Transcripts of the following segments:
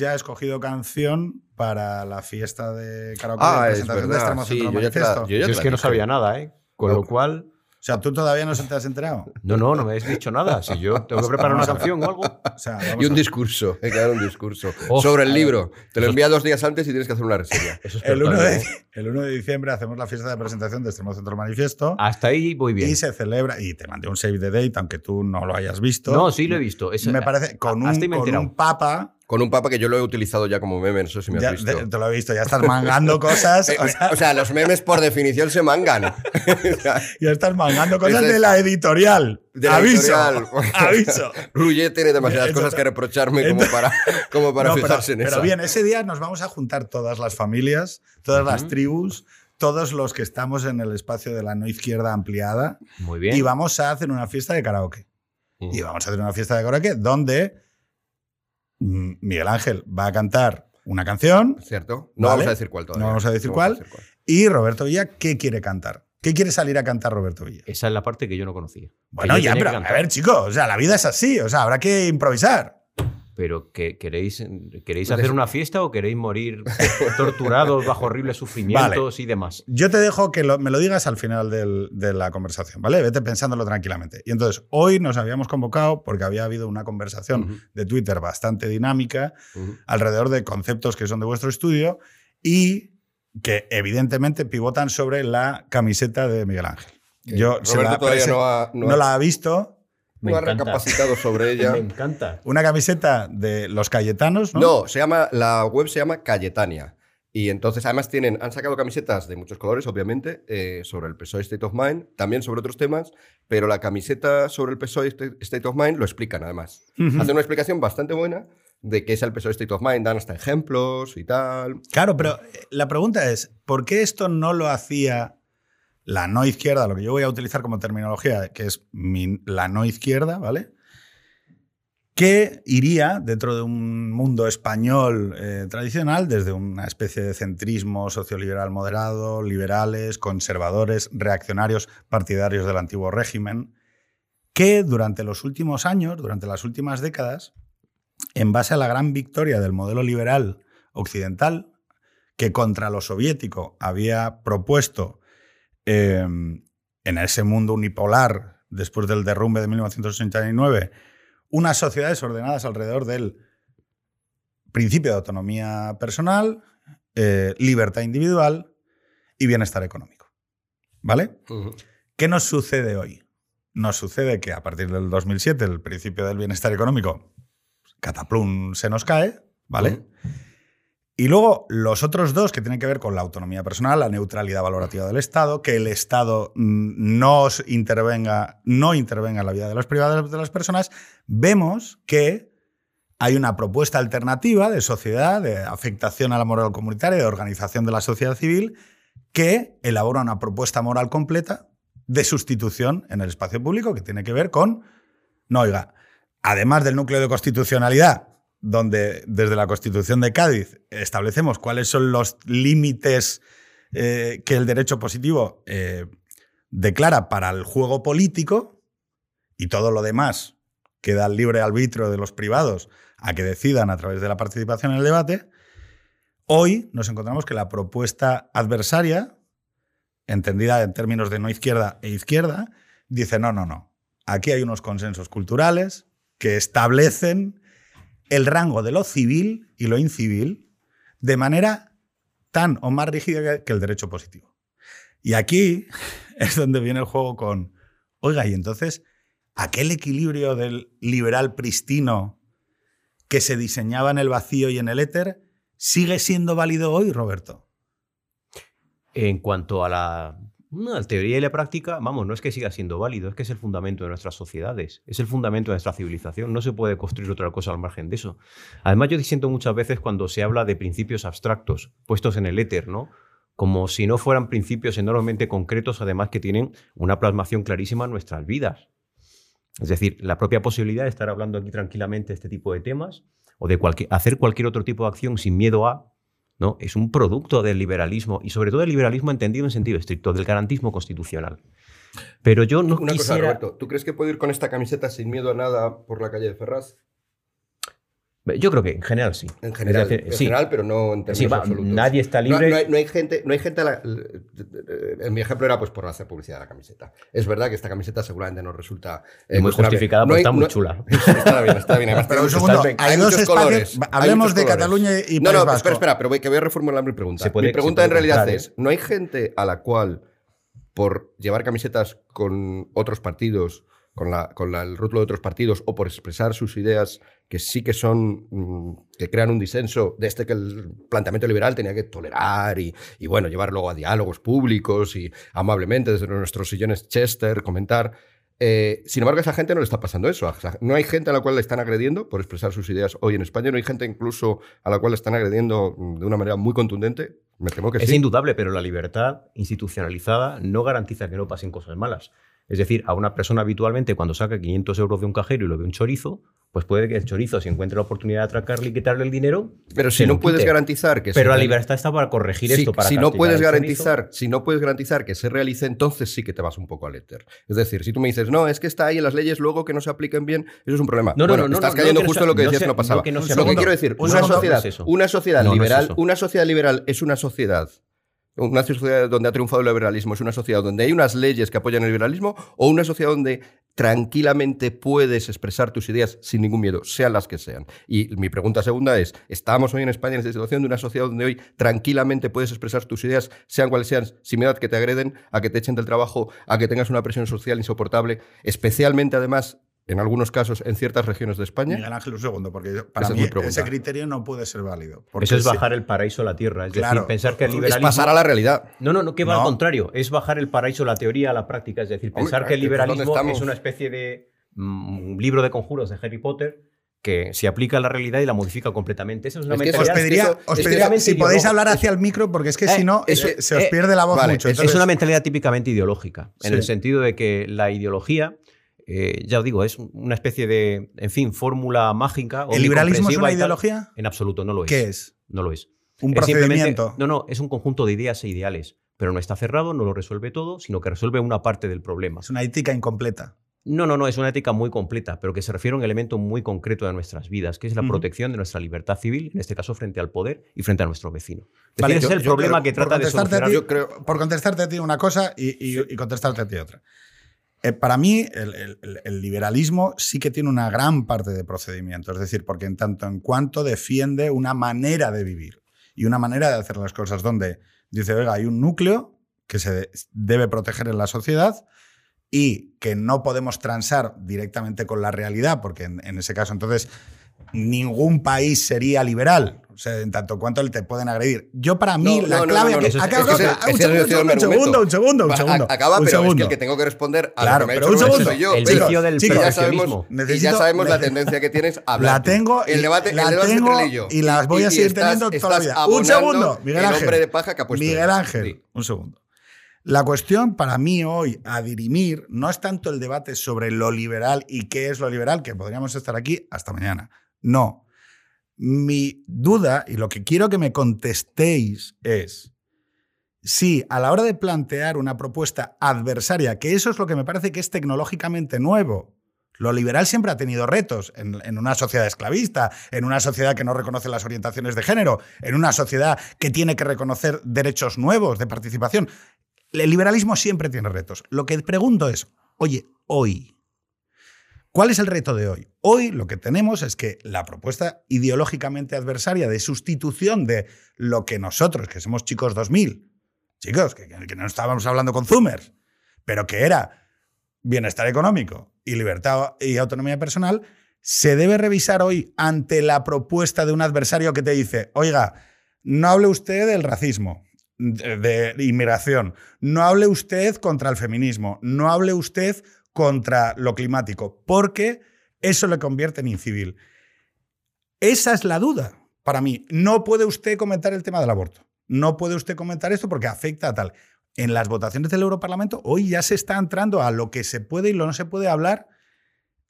ya escogido canción para la fiesta de karaoke Ah, de es presentación de verdad, Extremo sí, Centro yo ya yo ya Yo es que no sabía nada, ¿eh? Con lo cual, O sea, tú todavía no se te has enterado. no, no, no me habéis dicho nada. Si yo tengo que preparar una canción o algo. O sea, vamos Y un a- discurso, hay que dar un discurso. Oh, sobre el a libro. Te lo envía dos días antes y tienes que hacer una reseña. Eso es el, 1 perfecto, de, ¿eh? el 1 de diciembre hacemos la fiesta de presentación de Extremo Centro Manifiesto. Hasta ahí voy bien. Y se celebra, y te mandé un save the date, aunque tú no lo hayas visto. No, sí lo he visto. Es- me parece, con, un, con un papa. Con un papa que yo lo he utilizado ya como meme, no sé si me has ya- visto. te, te lo he visto, ya estás mangando cosas. Eh, o sea, o sea, los memes por definición se mangan. O sea, ya estás mangando cosas Ese- de la editorial. de la aviso. editorial. Aviso. Ruye tiene demasiadas Entonces- cosas que reprocharme como para, como para No, pero- fijarse en pero, eso. bien, ese día nos vamos a juntar todas las familias, todas las Ujú. tribus, todos los que estamos en el espacio de la no izquierda ampliada Muy bien. y vamos a hacer una fiesta de karaoke. Y vamos a hacer una fiesta de karaoke donde Miguel Ángel va a cantar una canción ¿Cierto? No Vale. vamos a decir cuál todavía. No vamos a decir No cuál. decir cuál. y Roberto Villa, ¿qué quiere cantar? ¿Qué quiere salir a cantar Roberto Villa? Esa es la parte que yo no conocía. Bueno, ya, pero a ver, chicos, o sea, la vida es así, o sea, habrá que improvisar. Pero que queréis, ¿queréis hacer una fiesta o queréis morir torturados bajo horribles sufrimientos y demás? Yo te dejo que lo- me lo digas al final del- de la conversación, ¿vale? Vete pensándolo tranquilamente. Y entonces, hoy nos habíamos convocado porque había habido una conversación Ujú. de Twitter bastante dinámica alrededor de conceptos que son de vuestro estudio y que evidentemente pivotan sobre la camiseta de Miguel Ángel. Yo se Roberto la todavía no ha, no no ha- la ha visto. Me no ha encanta. recapacitado sobre ella. Me encanta. Una camiseta de los Cayetanos, ¿no? No, se llama, la web se llama Cayetania. Y entonces, además, tienen, han sacado camisetas de muchos colores, obviamente, eh, sobre el PSOE State of Mind, también sobre otros temas, pero la camiseta sobre el PSOE State State of Mind lo explican, además. Hacen una explicación bastante buena de qué es el PSOE State of Mind, dan hasta ejemplos y tal. Claro, pero eh, la pregunta es, ¿por qué esto no lo hacía la no izquierda, lo que yo voy a utilizar como terminología, que es la no izquierda, ¿vale? Que iría dentro de un mundo español eh, tradicional, desde una especie de centrismo socioliberal moderado, liberales, conservadores, reaccionarios, partidarios del antiguo régimen, que durante los últimos años, durante las últimas décadas, en base a la gran victoria del modelo liberal occidental, que contra lo soviético había propuesto eh, en ese mundo unipolar, después del derrumbe de 1989, unas sociedades ordenadas alrededor del principio de autonomía personal, eh, libertad individual y bienestar económico. ¿Vale? ¿Qué nos sucede hoy? Nos sucede que a partir del 2007 el principio del bienestar económico, cataplum, se nos cae, ¿vale? Y luego los otros dos que tienen que ver con la autonomía personal, la neutralidad valorativa del Estado, que el Estado mm, no intervenga, no intervenga en la vida de las privadas de las personas, vemos que hay una propuesta alternativa de sociedad, de afectación a la moral comunitaria, de organización de la sociedad civil, que elabora una propuesta moral completa de sustitución en el espacio público que tiene que ver con, no, oiga, además del núcleo de constitucionalidad, donde desde la Constitución de Cádiz establecemos cuáles son los límites eh, que el derecho positivo eh, declara para el juego político y todo lo demás queda al libre arbitrio de los privados a que decidan a través de la participación en el debate, hoy nos encontramos que la propuesta adversaria, entendida en términos de no izquierda e izquierda, dice, no, no, no, aquí hay unos consensos culturales que establecen el rango de lo civil y lo incivil de manera tan o más rígida que el derecho positivo. Y aquí es donde viene el juego con, oiga, y entonces, aquel equilibrio del liberal pristino que se diseñaba en el vacío y en el éter, ¿sigue siendo válido hoy, Roberto? En cuanto a la, la teoría y la práctica, vamos, no es que siga siendo válido, es que es el fundamento de nuestras sociedades, es el fundamento de nuestra civilización. No se puede construir otra cosa al margen de eso. Además, yo disiento muchas veces cuando se habla de principios abstractos puestos en el éter, ¿no? Como si no fueran principios enormemente concretos, además que tienen una plasmación clarísima en nuestras vidas. Es decir, la propia posibilidad de estar hablando aquí tranquilamente de este tipo de temas o de cualquier- hacer cualquier otro tipo de acción sin miedo a, ¿no? Es un producto del liberalismo y sobre todo del liberalismo entendido en sentido estricto, del garantismo constitucional. Pero yo no Una cosa, quisiera... Roberto, ¿tú crees que puedo ir con esta camiseta sin miedo a nada por la calle de Ferraz? Yo creo que en general sí. En general, decir, en sí. general, pero no en términos Sí, va, absolutos. nadie está No- libre. No, hay, no hay gente, no hay gente a la- en mi ejemplo era pues por hacer publicidad de la camiseta. Es verdad que esta camiseta seguramente nos resulta eh, muy justificada, No porque hay- está muy no- chula. Está bien, está bien. Además, Pero un segundo, hay dos espacios. colores, hay hablemos de colores. Cataluña y No, no, Vasco. espera, espera, pero voy, que voy a reformular mi pregunta. Puede- mi pregunta en realidad comprar, es, ¿eh? ¿no hay gente a la cual por llevar camisetas con otros partidos, con, la, con la- el rótulo de otros partidos o por expresar sus ideas que sí que son, mm, que crean un disenso de este que el planteamiento liberal tenía que tolerar y, y, bueno, llevar luego a diálogos públicos y amablemente desde nuestros sillones Chester comentar. Eh, sin embargo, a esa gente no le está pasando eso. O sea, No hay gente a la cual le están agrediendo por expresar sus ideas hoy en España. No hay gente incluso a la cual le están agrediendo mm, de una manera muy contundente. Me temo que Es sí. indudable, pero la libertad institucionalizada no garantiza que no pasen cosas malas. Es decir, a una persona habitualmente cuando saca 500 euros de un cajero y lo ve un chorizo, pues puede que el chorizo, si encuentre la oportunidad de atracarle y quitarle el dinero, Pero si no puedes garantizar que Pero se la libertad está para corregir Sí, esto, para si no puedes garantizar, si no puedes garantizar que se realice, entonces sí que te vas un poco al éter. Es decir, si tú me dices, no, es que está ahí en las leyes, luego que no se apliquen bien, eso es un problema. No, no, Bueno, no, no, estás cayendo justo en lo que decías que no pasaba. que lo que quiero decir, sociedad, sociedad liberal, una sociedad liberal es una sociedad una sociedad donde ha triunfado el liberalismo es una sociedad donde hay unas leyes que apoyan el liberalismo o una sociedad donde tranquilamente puedes expresar tus ideas sin ningún miedo, sean las que sean. Y mi pregunta segunda es, ¿estamos hoy en España en esta situación de una sociedad donde hoy tranquilamente puedes expresar tus ideas, sean cuales sean, sin miedo a que te agreden, a que te echen del trabajo, a que tengas una presión social insoportable, especialmente además, en algunos casos, en ciertas regiones de España? Miguel Ángel, un segundo, porque para mí ese criterio no puede ser válido. porque Eso es bajar el paraíso a la tierra. Es Claro. decir, pensar que el Es Es liberalismo. pasar a la realidad. No, no, no, que va No. al contrario. Es bajar el paraíso, la teoría a la práctica. Es decir, pensar que el liberalismo es una especie de mm, libro de conjuros de Harry Potter que se aplica a la realidad y la modifica completamente. Esa es una Es que eso- Os mentalidad. es que pediría, eso- os pediría eso- si podéis hablar hacia el micro, porque es que Eh, si no, eso- se, os eh, pierde la voz vale, mucho. es- una mentalidad típicamente ideológica, en Sí. el sentido de que la ideología, eh, ya os digo, es una especie de, en fin, fórmula mágica. ¿El liberalismo es una ideología? En absoluto, no lo es. ¿Qué es? No lo es. Un Es procedimiento. No, no, es un conjunto de ideas e ideales, pero no está cerrado, no lo resuelve todo, sino que resuelve una parte del problema. Es una ética incompleta. No, no, no, es una ética muy completa, pero que se refiere a un elemento muy concreto de nuestras vidas, que es la protección de nuestra libertad civil, en este caso frente al poder y frente a nuestro vecino. Es Vale, decir, ese yo- es el problema creo- que trata de solucionar. ti- Yo creo- Por contestarte a ti una cosa y, y- y contestarte a ti otra. Eh, para mí, el, liberalismo sí que tiene una gran parte de procedimiento, es decir, porque en tanto en cuanto defiende una manera de vivir y una manera de hacer las cosas, donde dice, oiga, hay un núcleo que se debe proteger en la sociedad y que no podemos transar directamente con la realidad, porque en ese caso entonces ningún país sería liberal, o sea, en tanto cuanto te pueden agredir. Yo para mí No, la no, clave... no, es- es un segundo, un segundo, un segundo, un segundo. Acaba, un pero es que segundo. el que tengo que responder a Claro, lo que me ha pero hecho un segundo. soy yo. El Pero- vicio del y ya sabemos, perfeccionismo. y ya Necesito- sabemos la tendencia que tienes a hablar La tengo el debate, la el debate tengo entre y yo. y las voy a seguir teniendo toda la vida. Un segundo, Miguel el Ángel. hombre de paja que ha puesto Miguel. Ángel, un segundo. La cuestión para mí hoy, a dirimir, no es tanto el debate sobre lo liberal y qué es lo liberal, que podríamos estar aquí hasta mañana. No. Mi duda y lo que quiero que me contestéis es si a la hora de plantear una propuesta adversaria, que eso es lo que me parece que es tecnológicamente nuevo, lo liberal siempre ha tenido retos en, una sociedad esclavista, en una sociedad que no reconoce las orientaciones de género, en una sociedad que tiene que reconocer derechos nuevos de participación. El liberalismo siempre tiene retos. Lo que pregunto es, oye, hoy, ¿cuál es el reto de hoy? Hoy lo que tenemos es que la propuesta ideológicamente adversaria de sustitución de lo que nosotros, que somos chicos 2000, chicos, que, que no estábamos hablando con Zoomers, pero que era bienestar económico y libertad y autonomía personal, se debe revisar hoy ante la propuesta de un adversario que te dice, oiga, no hable usted del racismo, de inmigración, no hable usted contra el feminismo, no hable usted contra lo climático, porque eso le convierte en incivil. Esa es la duda para mí. No puede usted comentar el tema del aborto. No puede usted comentar esto porque afecta a tal. En las votaciones del Europarlamento hoy ya se está entrando a lo que se puede y lo no se puede hablar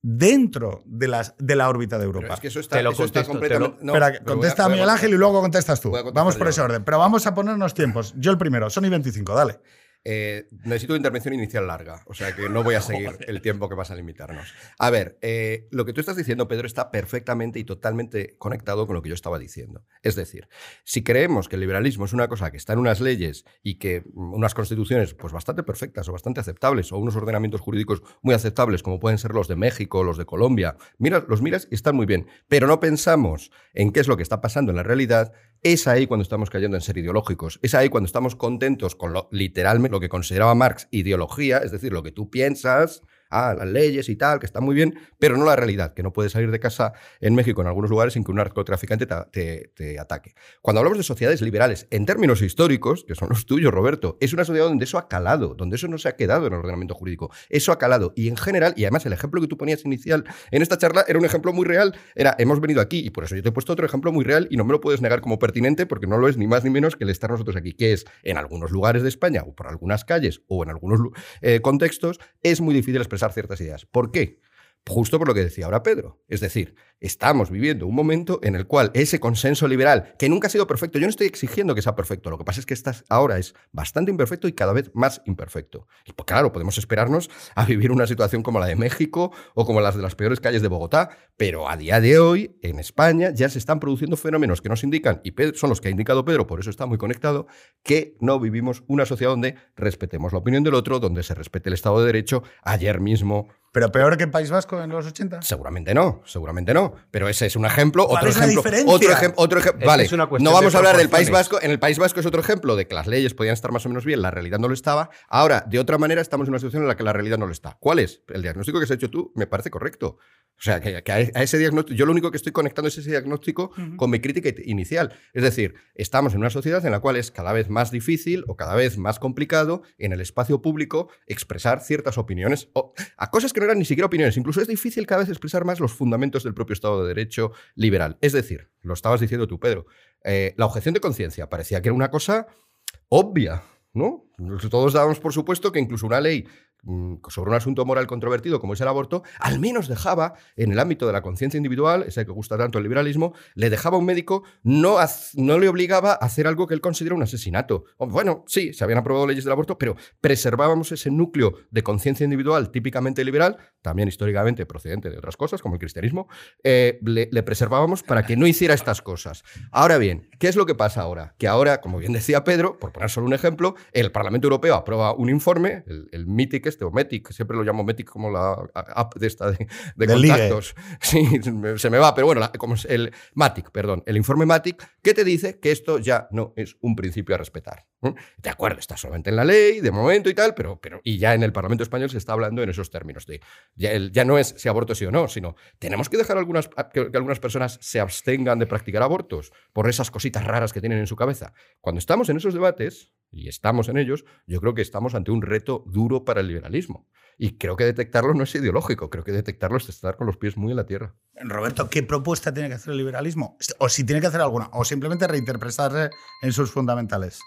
dentro de, las, de la órbita de Europa. Pero es que eso está, Te lo eso está contesto, te completamente. lo- no, Espera, a- contesta a Miguel Ángel y luego contestas tú. Vamos por yo ese orden. Pero vamos a ponernos tiempos. Yo el primero, Sony 25, dale. Eh, necesito una intervención inicial larga, o sea que no voy a seguir el tiempo que vas a limitarnos. A ver, eh, lo que tú estás diciendo, Pedro, está perfectamente y totalmente conectado con lo que yo estaba diciendo. Es decir, si creemos que el liberalismo es una cosa que está en unas leyes y que mm, unas constituciones pues bastante perfectas o bastante aceptables o unos ordenamientos jurídicos muy aceptables como pueden ser los de México, los de Colombia, mira, los miras y están muy bien, pero no pensamos en qué es lo que está pasando en la realidad, es ahí cuando estamos cayendo en ser ideológicos. Es ahí cuando estamos contentos con lo literalmente lo que consideraba Marx ideología, es decir, lo que tú piensas, ah, las leyes y tal, que está muy bien, pero no la realidad, que no puedes salir de casa en México en algunos lugares sin que un narcotraficante te, ataque. Cuando hablamos de sociedades liberales, en términos históricos, que son los tuyos, Roberto, es una sociedad donde eso ha calado, donde eso no se ha quedado en el ordenamiento jurídico. Eso ha calado. Y en general, y además el ejemplo que tú ponías inicial en esta charla era un ejemplo muy real, era, hemos venido aquí, y por eso yo te he puesto otro ejemplo muy real y no me lo puedes negar como pertinente porque no lo es ni más ni menos que el estar nosotros aquí, que es en algunos lugares de España o por algunas calles o en algunos eh, contextos, es muy difícil expresar ciertas ideas. ¿Por qué? Justo por lo que decía ahora Pedro. Es decir, estamos viviendo un momento en el cual ese consenso liberal, que nunca ha sido perfecto, yo no estoy exigiendo que sea perfecto, lo que pasa es que ahora es bastante imperfecto y cada vez más imperfecto. Y pues, claro, podemos esperarnos a vivir una situación como la de México o como las de las peores calles de Bogotá, pero a día de hoy en España ya se están produciendo fenómenos que nos indican, y son los que ha indicado Pedro, por eso está muy conectado, que no vivimos una sociedad donde respetemos la opinión del otro, donde se respete el Estado de Derecho. Ayer mismo ¿Pero peor que País Vasco en los 80? Seguramente no, seguramente no. Pero ese es un ejemplo. ¿Cuál otro es ejemplo. La otro, ejemplo. Vale. no vamos a hablar del País Vasco. En el País Vasco es otro ejemplo de que las leyes podían estar más o menos bien, la realidad no lo estaba. Ahora, de otra manera, estamos en una situación en la que la realidad no lo está. ¿Cuál es? El diagnóstico que has hecho tú me parece correcto. O sea, que, a ese diagnóstico, yo lo único que estoy conectando es ese diagnóstico con mi crítica inicial. Es decir, estamos en una sociedad en la cual es cada vez más difícil o cada vez más complicado en el espacio público expresar ciertas opiniones, o, a cosas que no eran ni siquiera opiniones. Incluso es difícil cada vez expresar más los fundamentos del propio Estado de Derecho liberal. Es decir, lo estabas diciendo tú, Pedro, eh, la objeción de conciencia parecía que era una cosa obvia. ¿No? Todos dábamos por supuesto que incluso una ley sobre un asunto moral controvertido como es el aborto, al menos dejaba, en el ámbito de la conciencia individual, ese que gusta tanto el liberalismo, le dejaba a un médico, no, no le obligaba a hacer algo que él considera un asesinato. Bueno, sí, se habían aprobado leyes del aborto, pero preservábamos ese núcleo de conciencia individual típicamente liberal, también históricamente procedente de otras cosas, como el cristianismo, eh, le, preservábamos para que no hiciera estas cosas. Ahora bien, ¿qué es lo que pasa ahora? Que ahora, como bien decía Pedro, por poner solo un ejemplo, el Parlamento Europeo aprueba un informe, el, el este, o Metic, siempre lo llamo Metic como la app de esta de, contactos. Sí, se me va, pero bueno, como el Matic, perdón, el informe Matic, que te dice que esto ya no es un principio a respetar. De acuerdo, está solamente en la ley, de momento y tal, pero, pero y ya en el Parlamento Español se está hablando en esos términos. De, ya, ya no es si aborto sí o no, sino tenemos que dejar algunas, que, que algunas personas se abstengan de practicar abortos por esas cositas raras que tienen en su cabeza. Cuando estamos en esos debates, y estamos en ellos, yo creo que estamos ante un reto duro para el liberalismo. Y creo que detectarlo no es ideológico, creo que detectarlo es estar con los pies muy en la tierra. Roberto, ¿qué propuesta tiene que hacer el liberalismo? O si tiene que hacer alguna, o simplemente reinterpretarse en sus fundamentales.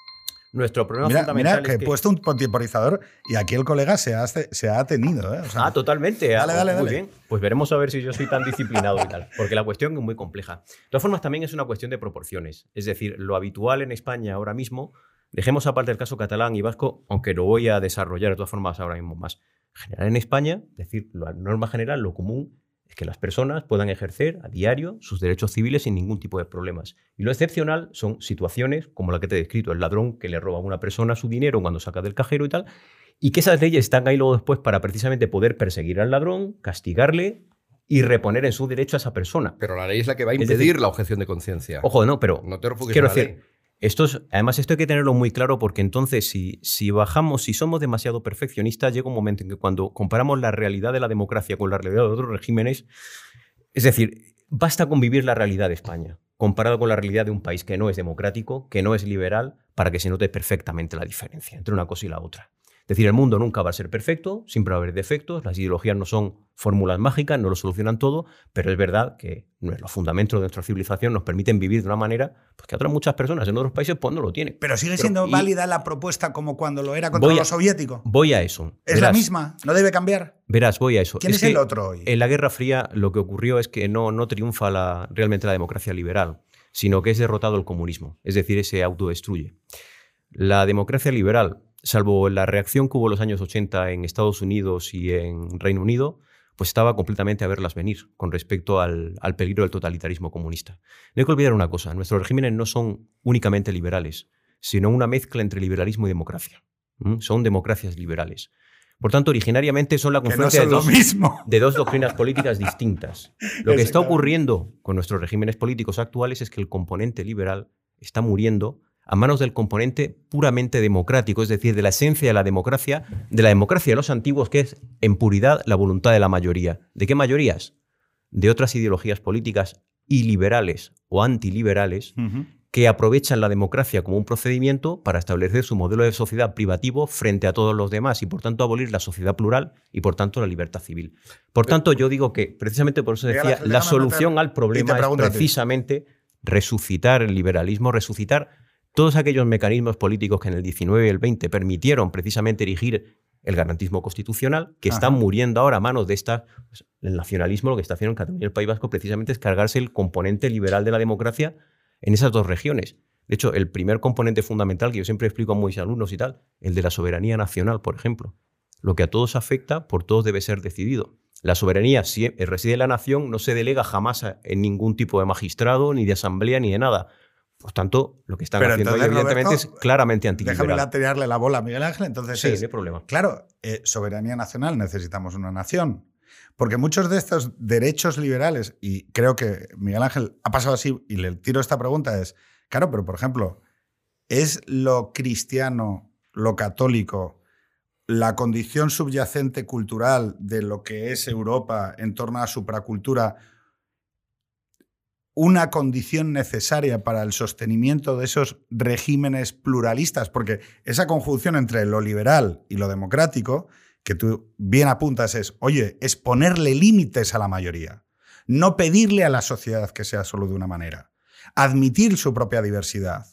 Nuestro problema fundamental mira que, he puesto un temporizador y aquí el colega se ha, se ha tenido. ¿eh? ah, totalmente. Ah, dale, dale, muy bien. Pues veremos a ver si yo soy tan disciplinado y tal. Porque la cuestión es muy compleja. De todas formas, también es una cuestión de proporciones. Es decir, lo habitual en España ahora mismo Dejemos aparte el caso catalán y vasco, aunque lo voy a desarrollar de todas formas ahora mismo más. General en España, es decir, la norma general, lo común es que las personas puedan ejercer a diario sus derechos civiles sin ningún tipo de problemas. Y lo excepcional son situaciones como la que te he descrito, el ladrón que le roba a una persona su dinero cuando saca del cajero y tal, y que esas leyes están ahí luego después para precisamente poder perseguir al ladrón, castigarle y reponer en su derecho a esa persona. Pero la ley es la que va a impedir la objeción de conciencia. Ojo, no, pero no te quiero decir, además, esto hay que tenerlo muy claro porque entonces si, si bajamos, si somos demasiado perfeccionistas, llega un momento en que cuando comparamos la realidad de la democracia con la realidad de otros regímenes, es decir, basta con vivir la realidad de España comparado con la realidad de un país que no es democrático, que no es liberal, para que se note perfectamente la diferencia entre una cosa y la otra. Es decir, el mundo nunca va a ser perfecto, siempre va a haber defectos, las ideologías no son fórmulas mágicas, no lo solucionan todo, pero es verdad que los fundamentos de nuestra civilización nos permiten vivir de una manera pues, que otras muchas personas en otros países pues, no lo tienen. Pero sigue siendo válida la propuesta como cuando lo era contra los soviéticos. Voy a eso. Es la misma, no debe cambiar. Verás, voy a eso. ¿Quién es, el otro hoy? En la Guerra Fría lo que ocurrió es que no, no triunfa la, realmente la democracia liberal, sino que es derrotado el comunismo, es decir, se autodestruye. La democracia liberal salvo la reacción que hubo en los años 80 en Estados Unidos y en Reino Unido, pues estaba completamente a verlas venir con respecto al, al, peligro del totalitarismo comunista. No hay que olvidar una cosa, nuestros regímenes no son únicamente liberales, sino una mezcla entre liberalismo y democracia. Son democracias liberales. Por tanto, originariamente son la confluencia de, dos, de, dos, doctrinas políticas distintas. Lo que está ocurriendo con nuestros regímenes políticos actuales es que el componente liberal está muriendo a manos del componente puramente democrático, es decir, de la esencia de la democracia, de la democracia de los antiguos, que es en puridad la voluntad de la mayoría. ¿De qué mayorías? De otras ideologías políticas iliberales o antiliberales que aprovechan la democracia como un procedimiento para establecer su modelo de sociedad privativo frente a todos los demás y por tanto abolir la sociedad plural y por tanto la libertad civil. Por tanto, yo digo que precisamente por eso decía, la solución al problema es precisamente resucitar el liberalismo, resucitar todos aquellos mecanismos políticos que en el 19 y el 20 permitieron precisamente erigir el garantismo constitucional, que están muriendo ahora a manos de esta. Pues, el nacionalismo lo que está haciendo en Cataluña y el País Vasco precisamente es cargarse el componente liberal de la democracia en esas dos regiones. De hecho, el primer componente fundamental que yo siempre explico a mis alumnos y tal, el de la soberanía nacional, por ejemplo. Lo que a todos afecta, por todos debe ser decidido. La soberanía si reside en la nación, no se delega jamás en ningún tipo de magistrado, ni de asamblea, ni de nada. Por tanto, lo que están haciendo evidentemente, es claramente antiliberal. Déjame tirarle la bola a Miguel Ángel. Entonces sí, no hay problema. Claro, eh, soberanía nacional, necesitamos una nación. Porque muchos de estos derechos liberales, y creo que Miguel Ángel ha pasado así, y le tiro esta pregunta, es, claro, pero por ejemplo, ¿es lo cristiano, lo católico, la condición subyacente cultural de lo que es Europa en torno a supracultura una condición necesaria para el sostenimiento de esos regímenes pluralistas, porque esa conjunción entre lo liberal y lo democrático, que tú bien apuntas, es, oye, es ponerle límites a la mayoría, no pedirle a la sociedad que sea solo de una manera, admitir su propia diversidad,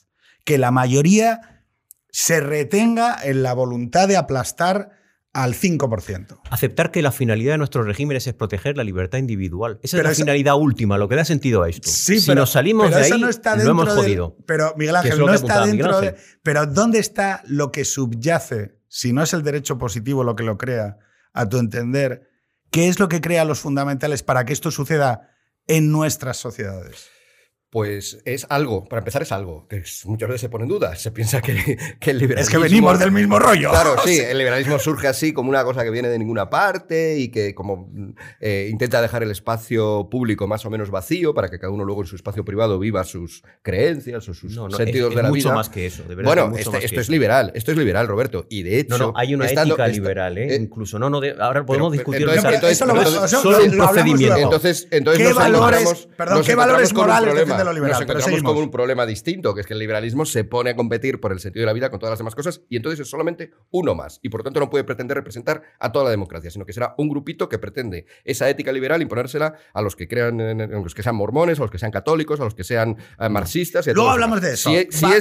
que la mayoría se retenga en la voluntad de aplastar al 5%. Aceptar que la finalidad de nuestros regímenes es proteger la libertad individual. Esa es la finalidad última, lo que da sentido a esto. Sí, si nos salimos de ahí, no está lo hemos jodido. pero Miguel Ángel, no está dentro de... Pero ¿dónde está lo que subyace, si no es el derecho positivo lo que lo crea, a tu entender? ¿Qué es lo que crea los fundamentales para que esto suceda en nuestras sociedades? Pues es algo, para empezar es algo, que muchas veces se pone en duda, se piensa que, el liberalismo... Es que venimos del mismo rollo. Claro, sí, el liberalismo surge así como una cosa que viene de ninguna parte y que como eh, intenta dejar el espacio público más o menos vacío para que cada uno luego en su espacio privado viva sus creencias o sus sentidos de la mucho vida. más que eso, de verdad. Bueno, este, esto es liberal, esto es liberal, Roberto, y de hecho... No, no, hay una ética liberal, ¿eh? Incluso, no, no, ahora podemos discutir... Entonces, entonces, solo un procedimiento. Entonces, entonces ¿Qué valores, perdón, ¿qué valores morales lo liberal. Nos encontramos con un problema distinto, que es que el liberalismo se pone a competir por el sentido de la vida con todas las demás cosas y entonces es solamente uno más. Y por lo tanto no puede pretender representar a toda la democracia, sino que será un grupito que pretende esa ética liberal imponérsela a los que crean, en, los que sean mormones, a los que sean católicos, a los que sean eh, marxistas. Y Luego hablamos de eso.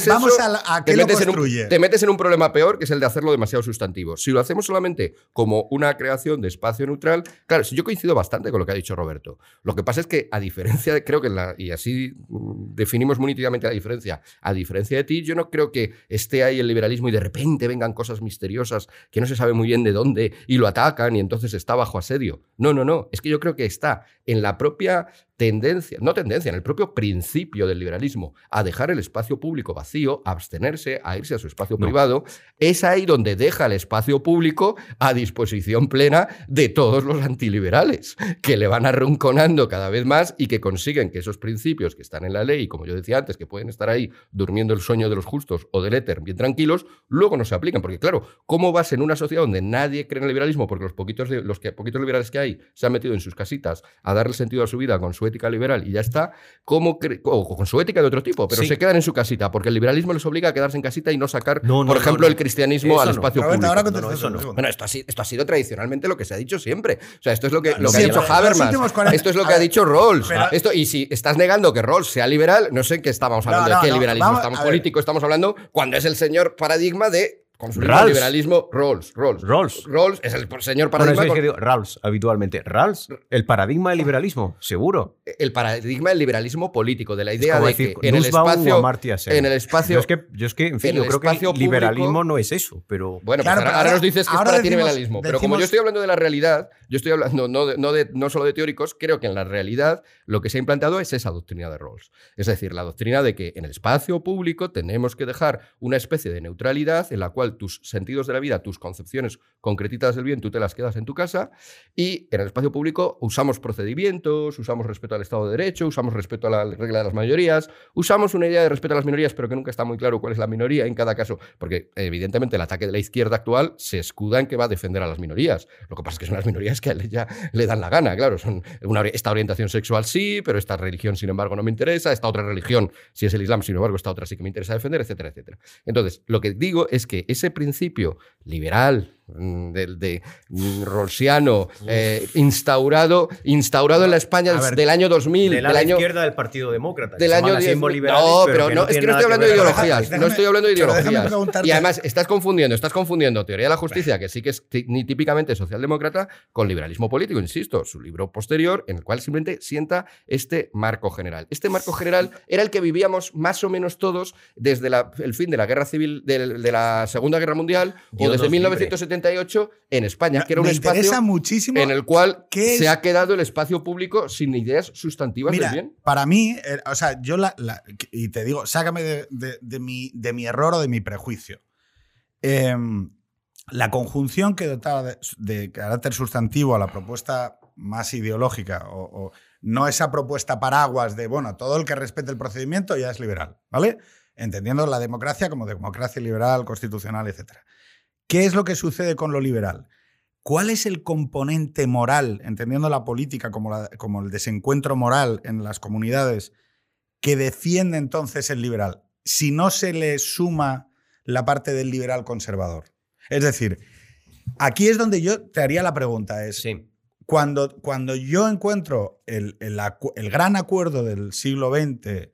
vamos a, qué lo construye. te metes en un problema peor, que es el de hacerlo demasiado sustantivo. Si lo hacemos solamente como una creación de espacio neutral, claro, yo coincido bastante con lo que ha dicho Roberto. Lo que pasa es que, a diferencia, creo que, la, y así definimos muy nítidamente la diferencia. A diferencia de ti, yo no creo que esté ahí el liberalismo y de repente vengan cosas misteriosas que no se sabe muy bien de dónde y lo atacan y entonces está bajo asedio. No, no, no. Es que yo creo que está en la propia tendencia, no tendencia, en el propio principio del liberalismo, a dejar el espacio público vacío, a abstenerse, a irse a su espacio privado, es ahí donde deja el espacio público a disposición plena de todos los antiliberales, que le van arrinconando cada vez más y que consiguen que esos principios que están en la ley, como yo decía antes, que pueden estar ahí durmiendo el sueño de los justos o del éter bien tranquilos, luego no se aplican. Porque claro, ¿cómo vas en una sociedad donde nadie cree en el liberalismo porque los poquitos, los que, poquitos liberales que hay se han metido en sus casitas a darle sentido a su vida con su ética liberal y ya está, como o con su ética de otro tipo, pero se quedan en su casita, porque el liberalismo les obliga a quedarse en casita y no sacar, por ejemplo, el cristianismo al espacio público. bueno, esto ha, sido, esto ha sido tradicionalmente lo que se ha dicho siempre. O sea, esto es lo que, lo que ha dicho Habermas, esto es lo que ha dicho Rawls. Esto, y si estás negando que Rawls sea liberal, no sé en qué estamos hablando, de qué liberalismo estamos político, estamos hablando cuando es el señor paradigma de consumismo, Rawls. liberalismo, Rawls, Rawls. Rawls. Rawls es el señor Bueno, paradigma. es que con- digo, Rawls, habitualmente. Rawls, el paradigma del liberalismo, seguro. el paradigma del liberalismo político, de la idea de decir, que en el espacio. En el espacio. Yo es que, yo es que en fin, en yo creo que el liberalismo público- no es eso, pero... Bueno, Claro, pues ahora, ahora nos dices que es ahora para ti liberalismo. Pero como yo estoy hablando de la realidad, yo estoy hablando no, de- no, de- no solo de teóricos, creo que en la realidad lo que se ha implantado es esa doctrina de Rawls. Es decir, la doctrina de que en el espacio público tenemos que dejar una especie de neutralidad en la cual tus sentidos de la vida, tus concepciones concretitas del bien, tú te las quedas en tu casa y en el espacio público usamos procedimientos, usamos respeto al Estado de Derecho, usamos respeto a la regla de las mayorías, usamos una idea de respeto a las minorías, pero que nunca está muy claro cuál es la minoría en cada caso, porque evidentemente el ataque de la izquierda actual se escuda en que va a defender a las minorías. Lo que pasa es que son las minorías que a ella le dan la gana, claro. Son una, esta orientación sexual sí, pero esta religión, sin embargo, no me interesa, esta otra religión, si es el Islam, sin embargo, esta otra sí que me interesa defender, etcétera, etcétera. Entonces, lo que digo es que ese principio liberal, del de, mm, rolsiano, eh, instaurado, instaurado en la España ver, del año 2000, de del la año, izquierda del Partido Demócrata. del año llaman así 10. liberales, No, pero no, es que no estoy hablando de ideologías. Déjame- no estoy hablando de ideologías. Y además, estás confundiendo, estás confundiendo teoría de la justicia, que sí que es típicamente socialdemócrata, con liberalismo político, insisto. Su libro posterior, en el cual simplemente sienta este marco general. Este marco general era el que vivíamos más o menos todos desde la- el fin de la guerra civil, de, de la Segunda Guerra Mundial, o desde nos libre. 1978 en España, que era un espacio muchísimo en el cual ¿Qué se ha quedado el espacio público sin ideas sustantivas Mira, del bien. para mí, eh, o sea, yo la, la- y te digo, sácame de, de- de mi, de mi error o de mi prejuicio. Em, la conjunción que dotaba de, de carácter sustantivo a la propuesta más ideológica, o, o no esa propuesta paraguas de, bueno, todo el que respete el procedimiento ya es liberal, ¿vale? Entendiendo la democracia como democracia liberal, constitucional, etc. ¿Qué es lo que sucede con lo liberal? ¿Cuál es el componente moral, entendiendo la política como, la- como el desencuentro moral en las comunidades, que defiende entonces el liberal? Si no se le suma la parte del liberal conservador. Es decir, aquí es donde yo te haría la pregunta, es, Sí. cuando, cuando yo encuentro el, el acu- el gran acuerdo del siglo XX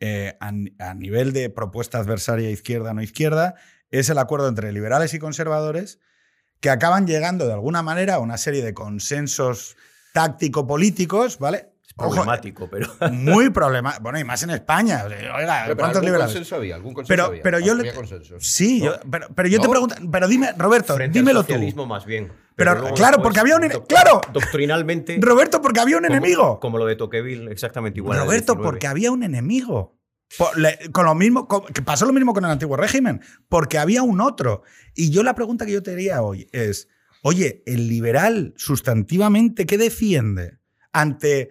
eh, a, a nivel de propuesta adversaria izquierda-no izquierda, es el acuerdo entre liberales y conservadores que acaban llegando de alguna manera a una serie de consensos táctico-políticos, ¿vale? Es Ojo, problemático, pero... muy problemático. Bueno, y más en España. Oiga, Pero, pero ¿cuántos ¿algún liberales? consenso había? ¿Algún consenso Pero- había? pero yo Había consensos. Sí, ¿No? yo- pero, pero yo te ¿No? pregunto, pero dime, Roberto, Frente al dímelo tú. socialismo más bien. Pero, luego claro, después, porque había un claro. Doctrinalmente... Roberto, porque había un como- enemigo. Como lo de Tocqueville, exactamente igual. Roberto, 19. porque había un enemigo. Con lo mismo, que pasó lo mismo con el antiguo régimen, porque había un otro. Y yo la pregunta que yo te haría hoy es, oye, el liberal sustantivamente, ¿qué defiende ante...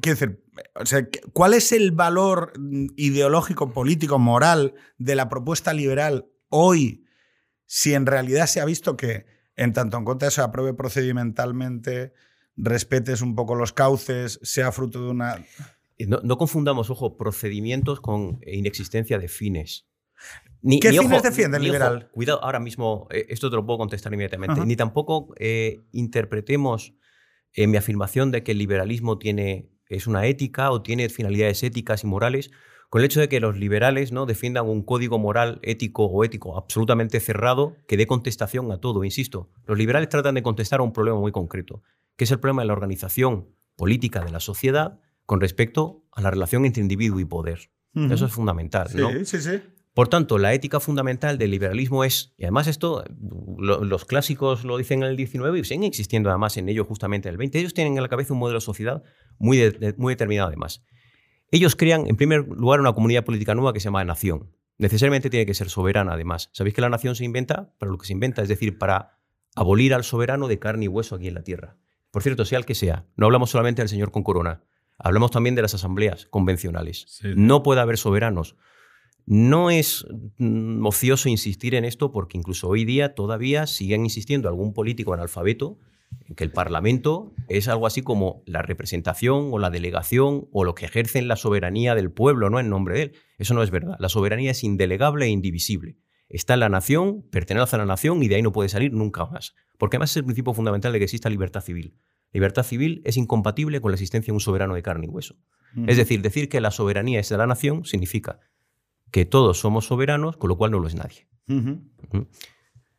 Quiero decir, o sea, ¿qué- ¿cuál es el valor ideológico, político, moral de la propuesta liberal hoy, si en realidad se ha visto que, en tanto en cuanto se apruebe procedimentalmente, respetes un poco los cauces, sea fruto de una... Eh, No, no confundamos, ojo, procedimientos con inexistencia de fines. Ni- ¿Qué ni, fines ojo, defiende el ni, ojo, liberal? cuidado, ahora mismo, eh, esto te lo puedo contestar inmediatamente. Ajá. Ni tampoco eh, interpretemos eh, mi afirmación de que el liberalismo tiene, es una ética o tiene finalidades éticas y morales con el hecho de que los liberales ¿no? defiendan un código moral ético o ético absolutamente cerrado que dé contestación a todo. Insisto, los liberales tratan de contestar a un problema muy concreto, que es el problema de la organización política de la sociedad con respecto a la relación entre individuo y poder. Eso es fundamental. Sí, ¿no? sí, sí. Por tanto, la ética fundamental del liberalismo es, y además esto, lo- los clásicos lo dicen en el 19 y siguen existiendo además en ello justamente en el 20, ellos tienen en la cabeza un modelo de sociedad muy, de- de- muy determinado además. Ellos crean, en primer lugar, una comunidad política nueva que se llama nación. Necesariamente tiene que ser soberana, además. ¿Sabéis que la nación se inventa para lo que se inventa? Es decir, para abolir al soberano de carne y hueso aquí en la tierra. Por cierto, sea el que sea, no hablamos solamente del señor con corona, hablamos también de las asambleas convencionales. Sí. No puede haber soberanos. No es mm, ocioso insistir en esto porque incluso hoy día todavía siguen insistiendo algún político analfabeto en que el Parlamento es algo así como la representación o la delegación o lo que ejercen la soberanía del pueblo, no en nombre de él. Eso no es verdad. La soberanía es indelegable e indivisible. Está en la nación, pertenece a la nación y de ahí no puede salir nunca más. Porque además es el principio fundamental de que exista libertad civil. Libertad civil es incompatible con la existencia de un soberano de carne y hueso. Es decir, decir que la soberanía es de la nación significa que todos somos soberanos, con lo cual no lo es nadie.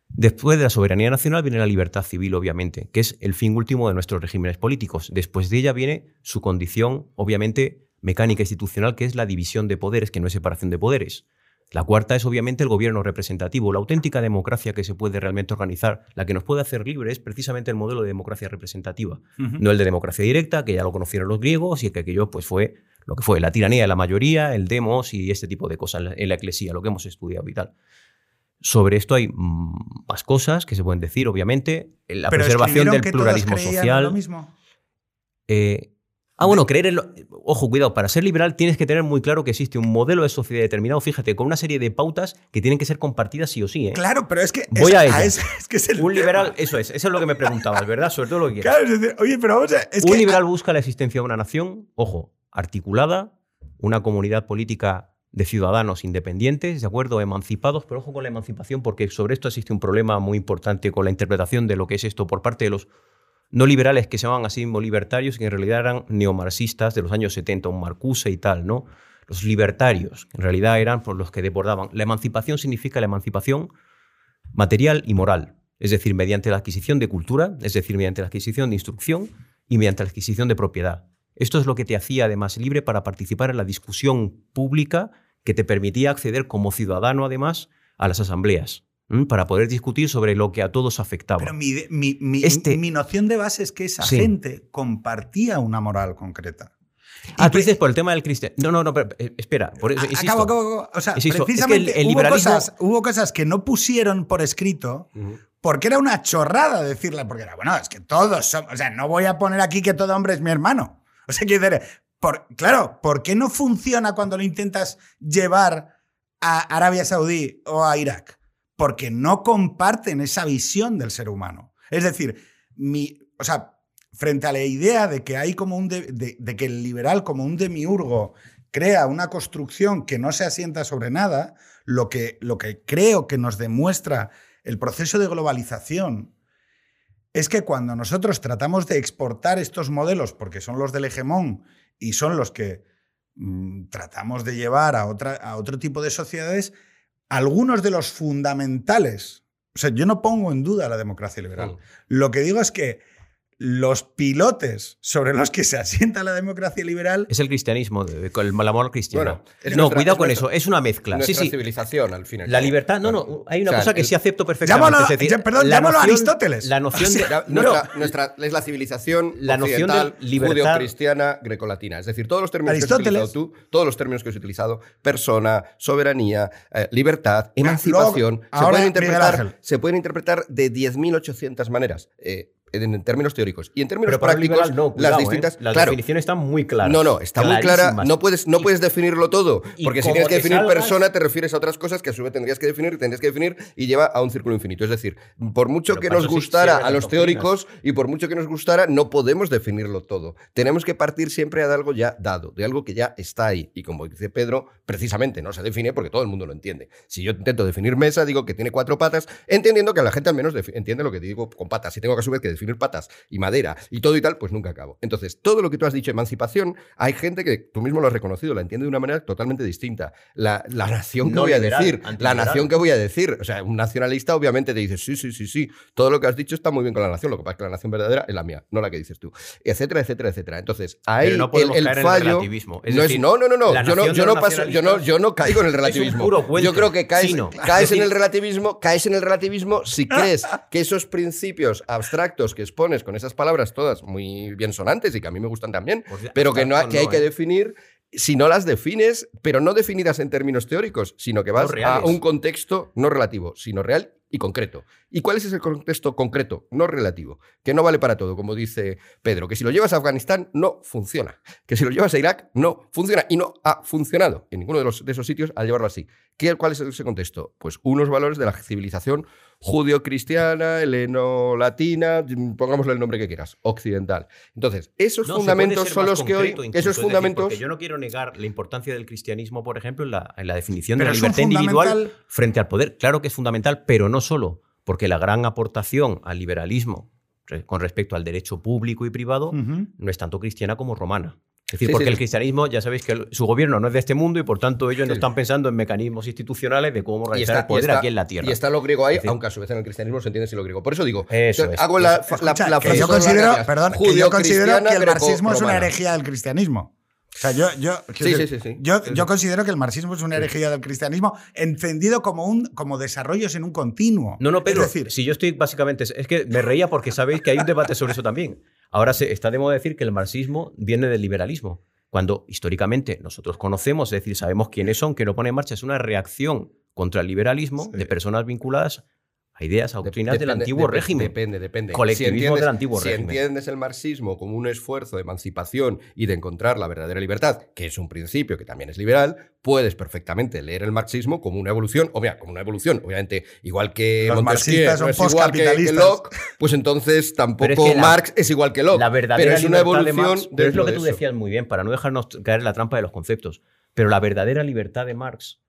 Después de la soberanía nacional viene la libertad civil, obviamente, que es el fin último de nuestros regímenes políticos. Después de ella viene su condición, obviamente, mecánica institucional, que es la división de poderes, que no es separación de poderes. La cuarta es, obviamente, el gobierno representativo. La auténtica democracia que se puede realmente organizar, la que nos puede hacer libres, es precisamente el modelo de democracia representativa. No el de democracia directa, que ya lo conocieron los griegos y que aquello pues, fue lo que fue, la tiranía de la mayoría, el demos y este tipo de cosas en la, en la eclesía, lo que hemos estudiado y tal. Sobre esto hay mm, más cosas que se pueden decir, obviamente. La Pero preservación del que pluralismo social. lo mismo. Eh, ah, bueno, creer en lo- Ojo, cuidado, para ser liberal tienes que tener muy claro que existe un modelo de sociedad determinado, fíjate, con una serie de pautas que tienen que ser compartidas sí o sí. ¿eh? Claro, pero es que. Voy es, a ello. es que es el Un tema. liberal, eso es, eso es lo que me preguntabas, ¿verdad? Sobre todo lo que quieras. Claro, es decir, oye, pero vamos a. Un que, liberal busca la existencia de una nación, ojo, articulada, una comunidad política de ciudadanos independientes, de acuerdo, emancipados, pero ojo con la emancipación, porque sobre esto existe un problema muy importante con la interpretación de lo que es esto por parte de los no liberales que se llaman así mismo libertarios, que en realidad eran neomarxistas de los años 70, un Marcuse y tal, ¿no? Los libertarios, en realidad eran por los que desbordaban. La emancipación significa la emancipación material y moral, es decir, mediante la adquisición de cultura, es decir, mediante la adquisición de instrucción y mediante la adquisición de propiedad. Esto es lo que te hacía además libre para participar en la discusión pública que te permitía acceder como ciudadano además a las asambleas. Para poder discutir sobre lo que a todos afectaba. Pero mi, mi- mi- Este- mi noción de base es que esa Sí. gente compartía una moral concreta. ah, tú dices por el tema del cristianismo. No, no, no, pero, eh, espera, por eso, A- insisto. Acabo, acabo, acabo. O sea, Insisto, es que el- precisamente el hubo, liberalismo- cosas, hubo cosas que no pusieron por escrito porque era una chorrada decirla, porque era, bueno, es que todos somos, o sea, no voy a poner aquí que todo hombre es mi hermano. O sea, quiero decir, por, claro, ¿por qué no funciona cuando lo intentas llevar a Arabia Saudí o a Irak? Porque no comparten esa visión del ser humano. Es decir, o sea, frente a la idea de que hay como un de que el liberal como un demiurgo crea una construcción que no se asienta sobre nada, lo que, lo que creo que nos demuestra el proceso de globalización es que cuando nosotros tratamos de exportar estos modelos, porque son los del hegemón y son los que mm, tratamos de llevar a, otra, a otro tipo de sociedades, algunos de los fundamentales, o sea, yo no pongo en duda la democracia liberal. Mm. Lo que digo es que los pilotes sobre los que se asienta la democracia liberal Es el cristianismo, el- cristiana. Bueno, es no, nuestra- cuidado es con nuestra- eso, es una mezcla. Sí, sí. civilización, al final. La libertad, no, no, hay una cosa que sí acepto perfectamente. Llámalo- es decir, ya- perdón, la llámalo noción- Aristóteles. La noción de. nuestra, no, nuestra- es la civilización La noción de libertad- judeocristiana, grecolatina. Es decir, todos los términos que has utilizado tú, todos los términos que has utilizado, persona, soberanía, eh, libertad, emancipación, se, pueden interpretar, se pueden interpretar de 10.800 maneras. eh, en, términos teóricos. Y en términos pero prácticos, liberal no, cuidado, las ¿eh? distintas. Las claro, definiciones están muy claras. no, no, está muy clara. No puedes, no Y- puedes definirlo todo. y Porque si tienes que definir salgas- persona, te refieres a otras cosas que a su vez tendrías que definir, tendrías que definir y lleva a un círculo infinito. Es decir, por mucho Pero que nos sí gustara a los teóricos y por mucho que nos gustara, no podemos definirlo todo. Tenemos que partir siempre de algo ya dado, de algo que ya está ahí. Y como dice Pedro, precisamente no se define porque todo el mundo lo entiende. Si yo intento definir mesa, digo que tiene cuatro patas, entendiendo que la gente al menos entiende lo que digo con patas. Si tengo que a su vez que definir patas y madera y todo y tal, pues nunca acabo. Entonces, todo lo que tú has dicho, emancipación, hay gente que tú mismo lo has reconocido, la entiende de una manera totalmente distinta. La, la nación que No voy a decir, la nación que voy a decir, o sea, un nacionalista obviamente te dice, sí, sí, sí, sí, todo lo que has dicho está muy bien con la nación, lo que pasa es que la nación verdadera es la mía, no la que dices tú, etcétera, etcétera, etcétera. Entonces, ahí Pero no el, podemos el caer en el fallo relativismo. Es no, decir, es, no, no, no, yo no, yo no paso, yo no, yo no caigo en el relativismo. yo creo que caes, caes decir- en el relativismo, caes en el relativismo si crees que esos principios abstractos que expones con esas palabras todas muy bien sonantes y que a mí me gustan también, Pues ya, pero que, no, que hay no, que ¿eh? definir si no las defines, pero no definidas en términos teóricos, sino que vas a un contexto no relativo, sino real y concreto. ¿Y cuál es ese contexto concreto, no relativo? Que no vale para todo, como dice Pedro, que si lo llevas a Afganistán no funciona, que si lo llevas a Irak no funciona y no ha funcionado en ninguno de, los, de esos sitios al llevarlo así. ¿Qué, ¿Cuál es ese contexto? Pues unos valores de la civilización judío-cristiana, heleno-latina, pongámosle el nombre que quieras, occidental. Entonces, esos No, fundamentos son los que hoy, incluso, esos es decir, fundamentos... porque yo no quiero negar la importancia del cristianismo, por ejemplo, en la, en la definición Pero de la libertad individual frente al poder. Claro que es fundamental, pero no solo, porque la gran aportación al liberalismo con respecto al derecho público y privado Ujú. no es tanto cristiana como romana. Es decir, Sí, porque sí. el cristianismo, ya sabéis que el- su gobierno no es de este mundo y por tanto ellos no Sí. están pensando en mecanismos institucionales de cómo organizar está, el poder y está- aquí en la tierra. y está lo griego ahí, Es decir- aunque a su vez en el cristianismo se entiende sin lo griego. Por eso digo, Eso yo es. hago la, la, Escucha, la que frase yo la considero, perdón, que yo considero que el marxismo es una herejía del cristianismo. O sea, yo, yo, Sí, decir, sí, sí, yo, yo considero que el marxismo es una herejía del cristianismo entendido como, un, como desarrollos en un continuo. No, no, Pedro, Es decir, si yo estoy básicamente. Es que me reía porque sabéis que hay un debate sobre eso también. Ahora se, está de moda decir que el marxismo viene del liberalismo, cuando históricamente nosotros conocemos, es decir, sabemos quiénes son, que lo pone en marcha, es una reacción contra el liberalismo de personas vinculadas a ideas, a doctrinas del antiguo régimen. Depende, depende. Colectivismo entiendes- del antiguo si régimen. entiendes el marxismo como un esfuerzo de emancipación y de encontrar la verdadera libertad, que es un principio que también es liberal, puedes perfectamente leer el marxismo como una evolución, o mira, como una evolución, obviamente, igual que Los Montesquieu marxistas son no es igual que, que postcapitalistas. Locke, pues entonces tampoco Pero es que la- Marx es igual que Locke. La verdadera pero es una libertad de evolución Marx, pero es lo que tú decías muy bien, para no dejarnos caer en la trampa de los conceptos. Pero la verdadera libertad de Marx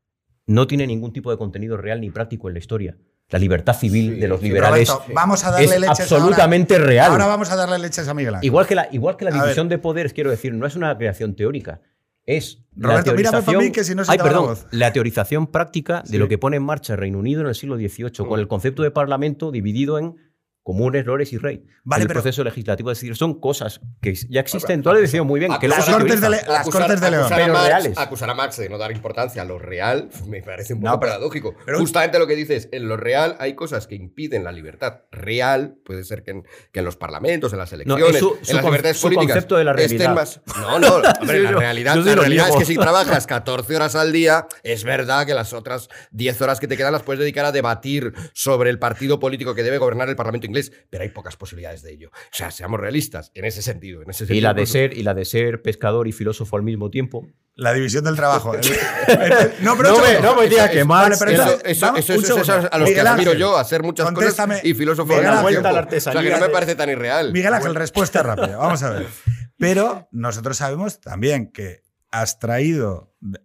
no tiene ningún tipo de contenido real ni práctico en la historia. La libertad civil Sí, de los liberales Roberto, vamos a darle es leches absolutamente ahora. real. Ahora vamos a darle leches a Miguel Ángel. Igual que la, igual que la A ver. división de poderes, quiero decir, no es una creación teórica. Es Roberto, la teorización, para mí, que si no se Ay, la voz. la teorización práctica Sí. de lo que pone en marcha el Reino Unido en el siglo XVIII, con el concepto de parlamento dividido en comunes, lores y rey. Vale, el pero- proceso legislativo. Es decir, son cosas que ya existen. Tú lo has decidido muy bien. Que Las Cortes de. Le- las Cortes de León. acusar a Pero Marx- reales. acusar a Marx de no dar importancia a lo real me parece un No, poco pero- paradójico. pero- Justamente lo que dices, en lo real hay cosas que impiden la libertad real, puede ser que en, que en los parlamentos, en las elecciones, es su- en su las con- libertades su políticas concepto de la estén realidad. más... No, no, hombre, Sí, la yo- realidad, yo sí la realidad es que si trabajas 14 horas al día, es verdad que las otras 10 horas que te quedan las puedes dedicar a debatir sobre el partido político que debe gobernar el Parlamento inglés, pero hay pocas posibilidades de ello. O sea, seamos realistas en ese sentido. En ese Y la, de pues, ser, y la de ser pescador y filósofo al mismo tiempo. La división del trabajo. El- el- no, pero No me- no me digas Eso- que Marx- Vale, pero eso, eso, eso, eso, a los que admiro yo, hacer muchas contéstame. cosas y filósofo Miguel al mismo Ángel, tiempo. vuelta a la O sea, que no me parece tan irreal. Miguel Ángel, respuesta rápida. Vamos a ver. Pero nosotros sabemos también que has traído de,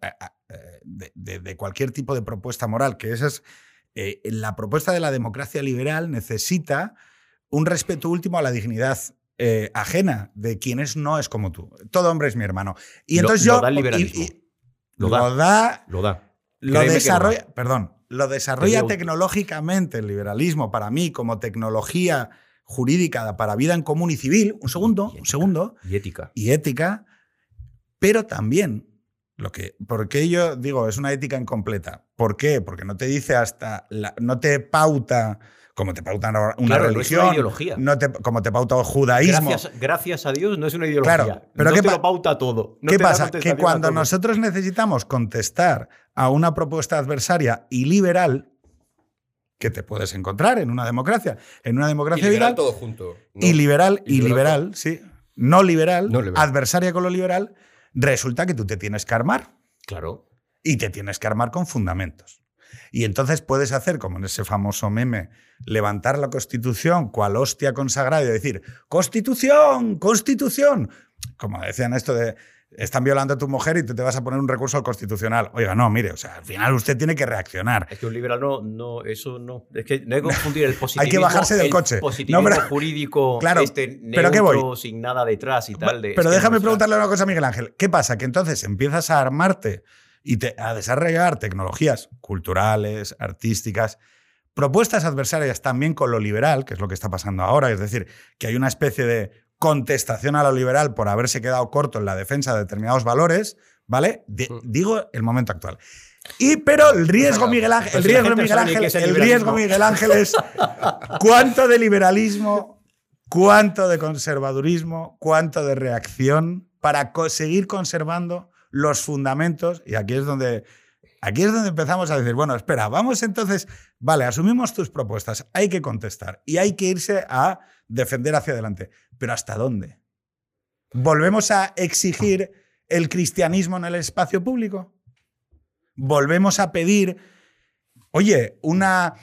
de- de- de cualquier tipo de propuesta moral, que esa es eh, la propuesta de la democracia liberal necesita un respeto último a la dignidad eh, ajena de quienes no es como tú. Todo hombre es mi hermano. Y Lo- entonces lo yo da el liberalismo. y- Lo lo da. da Lo da. lo desarrolla, lo perdón, lo desarrolla tecnológicamente el liberalismo para mí como tecnología jurídica para vida en común y civil, un segundo, Y un segundo, Y ética. y ética, pero también lo que, ¿por qué yo digo es una ética incompleta? ¿Por qué? Porque no te dice hasta, la- no te pauta como te pauta una Claro, no es religión, una ideología. no te- como te pauta el judaísmo. Gracias, gracias a Dios no es una ideología. Claro, pero no ¿qué te lo pauta todo. No ¿Qué pasa? Que cuando nosotros necesitamos contestar a una propuesta adversaria y liberal, que te puedes encontrar en una democracia, en una Y democracia liberal liberal, todo junto. ¿no? y liberal, Y y liberal liberal, sí, no liberal, No liberal. adversaria con lo liberal, resulta que tú te tienes que armar Claro. Y te tienes que armar con fundamentos. Y entonces puedes hacer, como en ese famoso meme, levantar la Constitución cual hostia consagrada y decir, Constitución, Constitución. Como decían esto de, están violando a tu mujer y tú te vas a poner un recurso al Constitucional. Oiga, no, mire, o sea, al final usted tiene que reaccionar. Es que un liberal no, no, eso no. Es que no hay que confundir el positivismo. bajarse del el coche. Positivismo No, pero- jurídico, Claro, este pero ¿qué voy? sin nada detrás y tal. de- Pero que déjame preguntarle una cosa a Miguel Ángel. ¿Qué pasa? Que entonces empiezas a armarte y te- a desarrollar tecnologías culturales, artísticas, propuestas adversarias también con lo liberal, que es lo que está pasando ahora, es decir, que hay una especie de contestación a lo liberal por haberse quedado corto en la defensa de determinados valores, ¿vale? De- Mm. digo el momento actual. Y pero el riesgo. Miguel Ángel, el la riesgo, Miguel Ángel, el riesgo. Miguel Ángel es cuánto de liberalismo, cuánto de conservadurismo, cuánto de reacción para seguir conservando los fundamentos. Y aquí es donde. Aquí es donde empezamos a decir, bueno, espera, vamos entonces, vale, asumimos tus propuestas, hay que contestar y hay que irse a defender hacia adelante. Pero ¿hasta dónde? ¿Volvemos a exigir el cristianismo en el espacio público? ¿Volvemos a pedir, oye, una,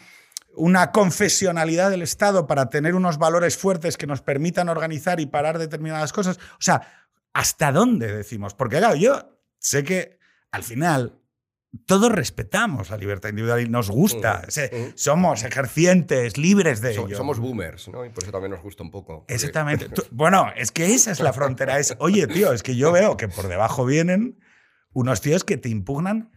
una confesionalidad del Estado para tener unos valores fuertes que nos permitan organizar y parar determinadas cosas? O sea, ¿hasta dónde decimos? Porque claro, yo sé que al final todos respetamos la libertad individual y nos gusta. Mm, O sea, mm. somos ejercientes, libres de So- ello. somos boomers, ¿no? Y por eso también nos gusta un poco. porque- Exactamente. Tú- bueno, es que esa es la frontera. Es, oye, tío, es que yo veo que por debajo vienen unos tíos que te impugnan,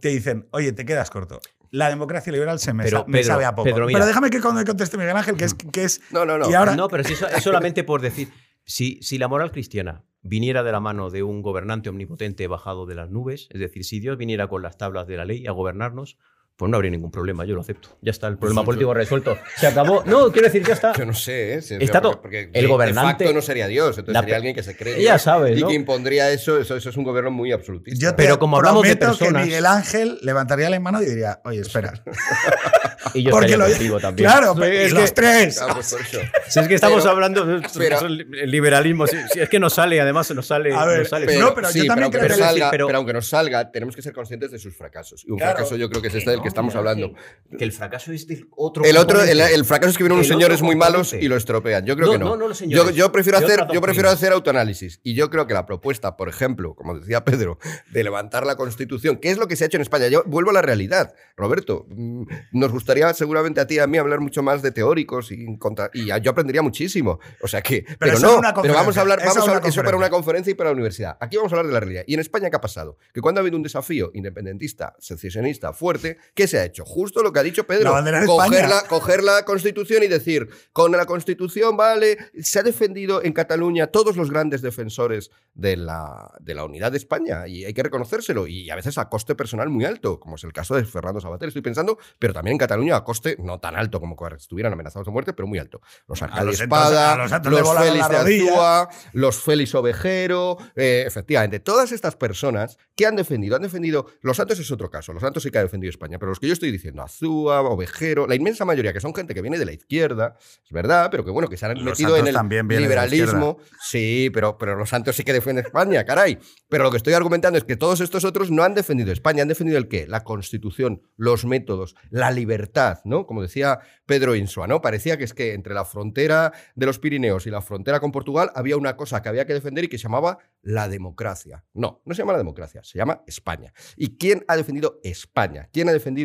te dicen, oye, te quedas corto. La democracia liberal se me, Pero, sa- me Pedro, sabe a poco. Pedro. Pero déjame que con- conteste Miguel Ángel, que es. Que es No, no, no. Y ahora, No, pero si eso es solamente por decir, si, si la moral cristiana viniera de la mano de un gobernante omnipotente bajado de las nubes, es decir, si Dios viniera con las tablas de la ley a gobernarnos, pues no habría ningún problema, yo lo acepto. Ya está el problema político resuelto. Se acabó. No, quiero decir, ya está. Yo no sé, ¿eh? Si- Está porque- porque el de- gobernante- De facto no sería Dios, entonces sería alguien que se cree. Ya sabes, Y ¿no? que impondría eso, eso, eso es un gobierno muy absolutista. yo te Pero como hablamos de personas- que Miguel Ángel levantaría la mano y diría, oye, espera. Y yo Porque lo contigo también. Claro, pero- es los que- tres. Ah, pues por eso. Si es que estamos Pero- hablando de pero- el liberalismo, si, si es que nos sale, además nos sale. A ver, nos sale pero- no, pero yo sí, también aunque creo nos que- salga, pero- aunque nos salga, tenemos que ser conscientes de sus fracasos. Y un Claro. fracaso yo creo que es este del que estamos hablando. Que el fracaso es del otro. El otro, el, componente. el fracaso es que vienen unos señores muy malos y lo estropean. Yo creo No, que no. los yo, yo prefiero hacer, yo prefiero hacer autoanálisis. Y yo creo que la propuesta, por ejemplo, como decía Pedro, de levantar la Constitución, que es lo que se ha hecho en España. Yo vuelvo a la realidad. Roberto, mm, nos gustaría seguramente a ti y a mí hablar mucho más de teóricos y, contra- y yo aprendería muchísimo. O sea que, pero, no, pero vamos a hablar, vamos a hablar eso para una conferencia y para la universidad. Aquí vamos a hablar de la realidad. ¿Y en España qué ha pasado? Que cuando ha habido un desafío independentista, secesionista fuerte, ¿qué se ha hecho? Justo lo que ha dicho Pedro. La bandera de coger, España. la, coger la Constitución y decir, con la Constitución, vale, se ha defendido en Cataluña todos los grandes defensores de la, de la unidad de España y hay que reconocérselo y a veces a coste personal muy alto, como es el caso de Fernando Sabater, estoy pensando, pero también en Cataluña a coste no tan alto como que estuvieran amenazados de muerte, pero muy alto. Los Arcadi Espada, los los, Félix de. Azúa, los Félix Ovejero, eh, efectivamente, todas estas personas que han defendido, han defendido, los Santos es otro caso, los Santos sí que ha defendido España, pero los que yo estoy diciendo, Azúa, Ovejero, la inmensa mayoría, que son gente que viene de la izquierda, es verdad, pero que bueno, que se han Los metido en el también liberalismo, sí, pero, pero los Santos sí que defienden España, caray. Pero lo que estoy argumentando es que todos estos otros no han defendido España, han defendido el qué? La Constitución, los métodos, la libertad, ¿no? Como decía Pedro Insua, ¿no? Parecía que es que entre la frontera de los Pirineos y la frontera con Portugal había una cosa que había que defender y que se llamaba la democracia. No, no se llama la democracia, se llama España. ¿Y quién ha defendido España? ¿Quién ha defendido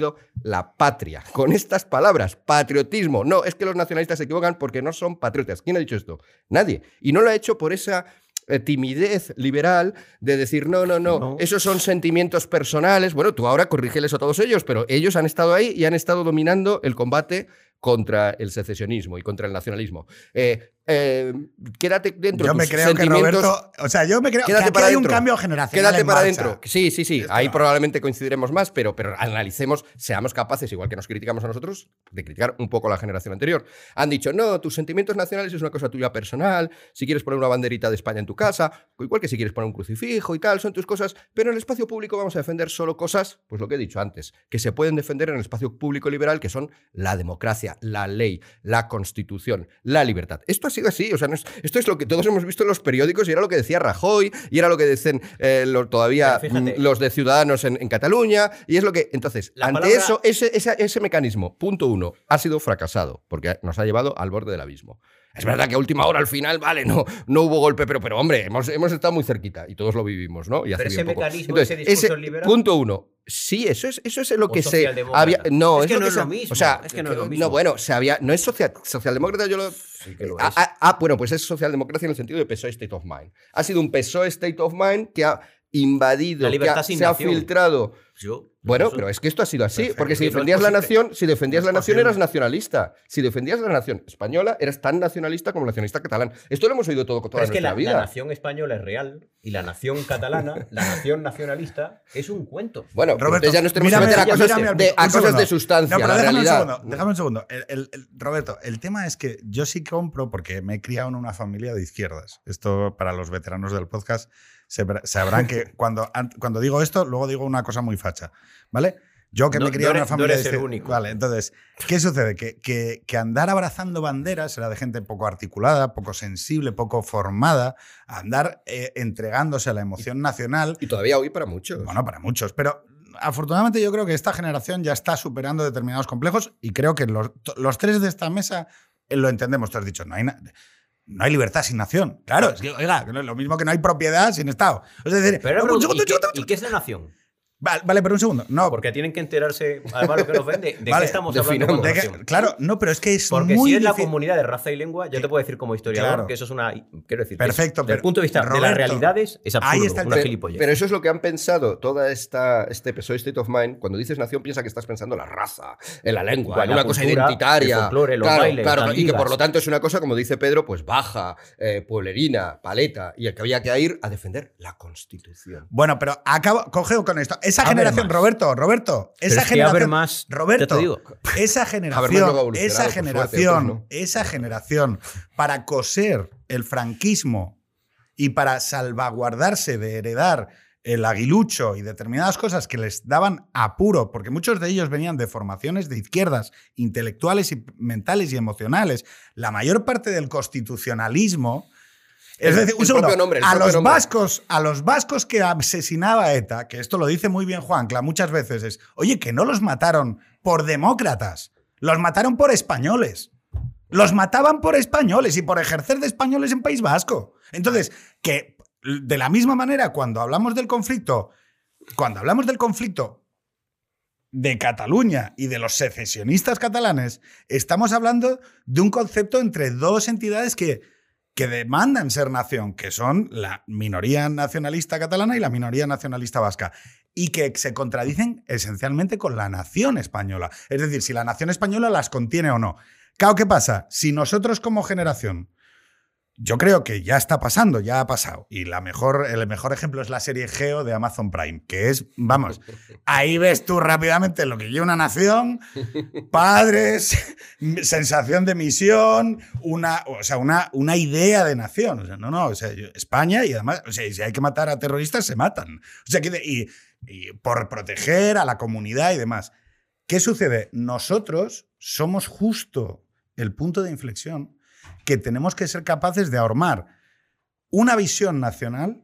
la patria? Con estas palabras, patriotismo. No, es que los nacionalistas se equivocan porque no son patriotas. ¿Quién ha dicho esto? Nadie. Y no lo ha hecho por esa eh, timidez liberal de decir, no, no, no, No. esos son sentimientos personales. Bueno, tú ahora corrígeles a todos ellos, pero ellos han estado ahí y han estado dominando el combate contra el secesionismo y contra el nacionalismo. Eh, eh, quédate dentro Yo me creo que. Roberto. O sea, yo me creo Quédate que aquí para hay un cambio generacional. Quédate en para adentro. Sí, sí, sí. Esto Ahí no. probablemente coincidiremos más, pero, pero analicemos, seamos capaces, igual que nos criticamos a nosotros, de criticar un poco a la generación anterior. Han dicho, no, tus sentimientos nacionales es una cosa tuya personal, si quieres poner una banderita de España en tu casa, igual que si quieres poner un crucifijo y tal, son tus cosas, pero en el espacio público vamos a defender solo cosas, pues lo que he dicho antes, que se pueden defender en el espacio público liberal, que son la democracia, la ley, la constitución, la libertad. Esto sido así, o sea, no es- esto es lo que todos hemos visto en los periódicos y era lo que decía Rajoy y era lo que dicen eh, lo- todavía fíjate. mm, los de Ciudadanos en, en Cataluña y es lo que, entonces, ante palabra- eso, ese, ese, ese mecanismo, punto uno, ha sido fracasado porque nos ha llevado al borde del abismo. Es verdad que a última hora, al final, vale, no, no hubo golpe, pero, pero hombre, hemos, hemos estado muy cerquita y todos lo vivimos, ¿no? Y hace Pero ese bien poco. mecanismo, Entonces, ese discurso liberal- punto uno. Sí, eso es, eso es lo O que se había. No, Es es, que no es lo mismo, O sea, es que no es lo mismo. bueno, se había. No es social, socialdemócrata, yo lo. Sí que lo es. ah, ah, bueno, pues es socialdemocracia en el sentido de PSOE State of Mind. Ha sido un PSOE State of Mind que ha invadido, La que libertad ha- se ha filtrado. Yo- Bueno, eso- pero es que esto ha sido así, Perfecto. porque si no defendías la nación, si defendías No la nación eras nacionalista. Si defendías la nación española, eras tan nacionalista como nacionalista catalán. Esto lo hemos oído todo toda Pero es que la, vida. la nación española es real y la nación catalana, la nación nacionalista, es un cuento. Bueno, pero Roberto, ya nos tenemos mírame- que meter a cosas, mírame de, a cosas de sustancia, No, pero la déjame realidad. un segundo. Déjame un segundo. El- el- el- Roberto, el tema es que yo sí compro porque me he criado en una familia de izquierdas. Esto para los veteranos del podcast sabrán que cuando, an- cuando digo esto, luego digo una cosa muy facha. ¿Vale? Yo que No- me no en una eres- no familia eres de el único. Vale, entonces, ¿qué sucede? Que, que- que andar abrazando banderas era de gente poco articulada, poco sensible, poco formada, andar eh, entregándose a la emoción nacional Y todavía hoy para muchos. bueno, para muchos, pero afortunadamente yo creo que esta generación ya está superando determinados complejos y creo que los, los tres de esta mesa eh, lo entendemos. Tú has dicho, no hay, na- no hay libertad sin nación. Claro, es que, oiga, lo mismo que no hay propiedad sin Estado. Es decir, Pero ¿y, qué, y qué es la nación? Vale, vale, pero un segundo. No, Porque tienen que enterarse, además, lo que nos vende, de Vale, qué estamos hablando. de que- claro, no, pero es que es Porque muy si es la difícil- comunidad de raza y lengua, yo te puedo decir como historiador Claro. que eso es una. Quiero decir, es- Perfecto, desde el punto de vista de las realidades, es ahí absurdo, está el una tema. gilipollez. Pero eso es lo que han pensado toda esta este PSOE State of Mind. Cuando dices nación, piensa que estás pensando en la raza, en la lengua, en una cosa identitaria. el folclore, los claro, bailes, claro, las y que por lo tanto es una cosa, como dice Pedro, pues baja, eh, pueblerina, paleta, y el que había que ir a defender la Constitución. Bueno, pero acabo, cogeo con esto. Esa generación. Roberto, Roberto, esa generación. más, Roberto, esa generación, esa generación, esa generación, para coser el franquismo y para salvaguardarse de heredar el aguilucho y determinadas cosas que les daban apuro, porque muchos de ellos venían de formaciones de izquierdas, intelectuales y mentales y emocionales. La mayor parte del constitucionalismo. Es decir, un segundo, nombre, a los nombre. vascos, a los vascos que asesinaba ETA, que esto lo dice muy bien Juancla muchas veces, es, oye, que no los mataron por demócratas, los mataron por españoles. Los mataban por españoles y por ejercer de españoles en País Vasco. Entonces, que de la misma manera, cuando hablamos del conflicto, cuando hablamos del conflicto de Cataluña y de los secesionistas catalanes, estamos hablando de un concepto entre dos entidades que, que demandan ser nación, que son la minoría nacionalista catalana y la minoría nacionalista vasca, y que se contradicen esencialmente con la nación española. Es decir, si la nación española las contiene o no. Claro, ¿qué pasa? Si nosotros como generación yo creo que ya está pasando, ya ha pasado. Y la mejor, el mejor ejemplo es la serie Geo de Amazon Prime, que es, vamos, ahí ves tú rápidamente lo que lleva una nación, padres, sensación de misión, una, o sea, una, una idea de nación. O sea, no, no, o sea, España y además, o sea, si hay que matar a terroristas, se matan. O sea, que de- y, y por proteger a la comunidad y demás. ¿Qué sucede? Nosotros somos justo el punto de inflexión que tenemos que ser capaces de ahormar una visión nacional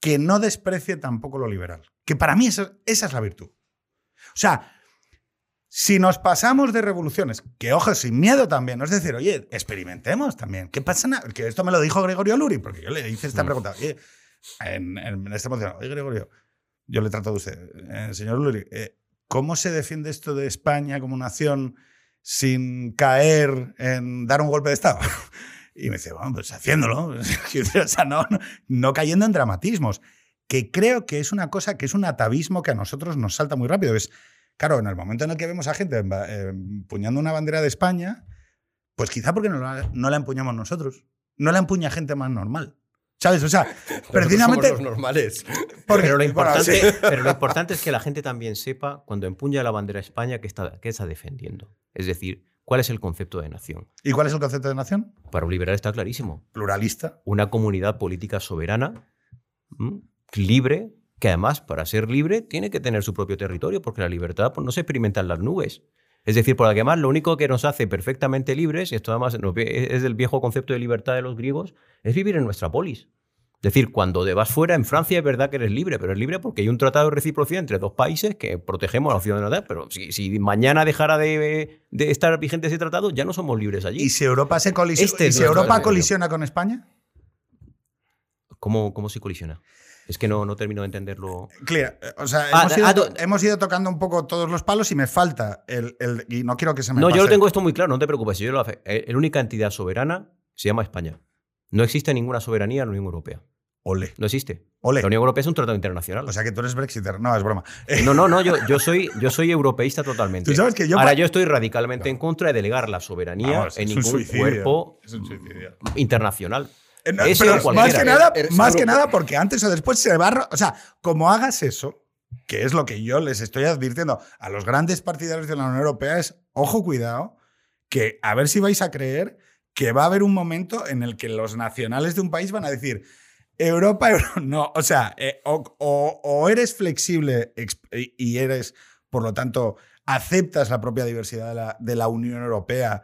que no desprecie tampoco lo liberal. Que para mí esa, esa es la virtud. O sea, si nos pasamos de revoluciones, que ojo, sin miedo también, es decir, oye, experimentemos también. ¿Qué pasa? Que esto me lo dijo Gregorio Luri, porque yo le hice esta Mm. pregunta. Oye, en, en esta moción, oye, Gregorio, yo le trato de usted, eh, señor Luri, eh, ¿cómo se defiende esto de España como nación sin caer en dar un golpe de Estado? Y me dice, bueno, pues haciéndolo, o sea, no, no, cayendo en dramatismos, que creo que es una cosa, que es un atavismo que a nosotros nos salta muy rápido. Es, claro, en el momento en el que vemos a gente empuñando una bandera de España, pues quizá porque no la, no la empuñamos nosotros, no la empuña gente más normal. ¿Sabes? O sea, precisamente... somos los normales. porque- Pero lo, bueno, importante, sí. pero lo importante es que la gente también sepa, cuando empuña la bandera de España, qué está, qué está defendiendo. Es decir, cuál es el concepto de nación. ¿Y cuál es el concepto de nación? Para un liberal está clarísimo. Pluralista. Una comunidad política soberana, libre, que además, para ser libre, tiene que tener su propio territorio, porque la libertad pues, no se experimenta en las nubes. Es decir, por además, lo único que nos hace perfectamente libres, y esto además es del viejo concepto de libertad de los griegos, es vivir en nuestra polis. Es decir, cuando te vas fuera, en Francia es verdad que eres libre, pero eres libre porque hay un tratado de reciprocidad entre dos países que protegemos a la ciudadanía. Pero si, si mañana dejara de, de estar vigente ese tratado, ya no somos libres allí. ¿Y si Europa, se colisi- Este ¿y es si nuestro Europa deseo. colisiona con España? ¿Cómo, ¿Cómo se colisiona? Es que no, no termino de entenderlo. Clear. Eh, O sea, Ah, hemos, ido, ah, hemos tocando un poco todos los palos y me falta el. el- y no quiero que se me No, yo lo tengo esto muy claro, no te preocupes. Yo lo hace. Eh, La única entidad soberana se llama España. No existe ninguna soberanía en la Unión Europea. Ole. No existe. Ole. La Unión Europea es un tratado internacional. O sea que tú eres Brexiter. No, es broma. No, no, no, yo, yo, soy, yo soy europeísta totalmente. Tú sabes que yo- Ahora, yo estoy radicalmente en contra de delegar la soberanía Vamos, en ningún cuerpo internacional. Eh, no, pero más que nada, más que nada porque antes o después se va a O sea, como hagas eso, que es lo que yo les estoy advirtiendo a los grandes partidarios de la Unión Europea, es ojo, cuidado, que a ver si vais a creer que va a haber un momento en el que los nacionales de un país van a decir. Europa, Euro- no, o sea, eh, o, o- o eres flexible ex- y eres, por lo tanto, aceptas la propia diversidad de la, de la Unión Europea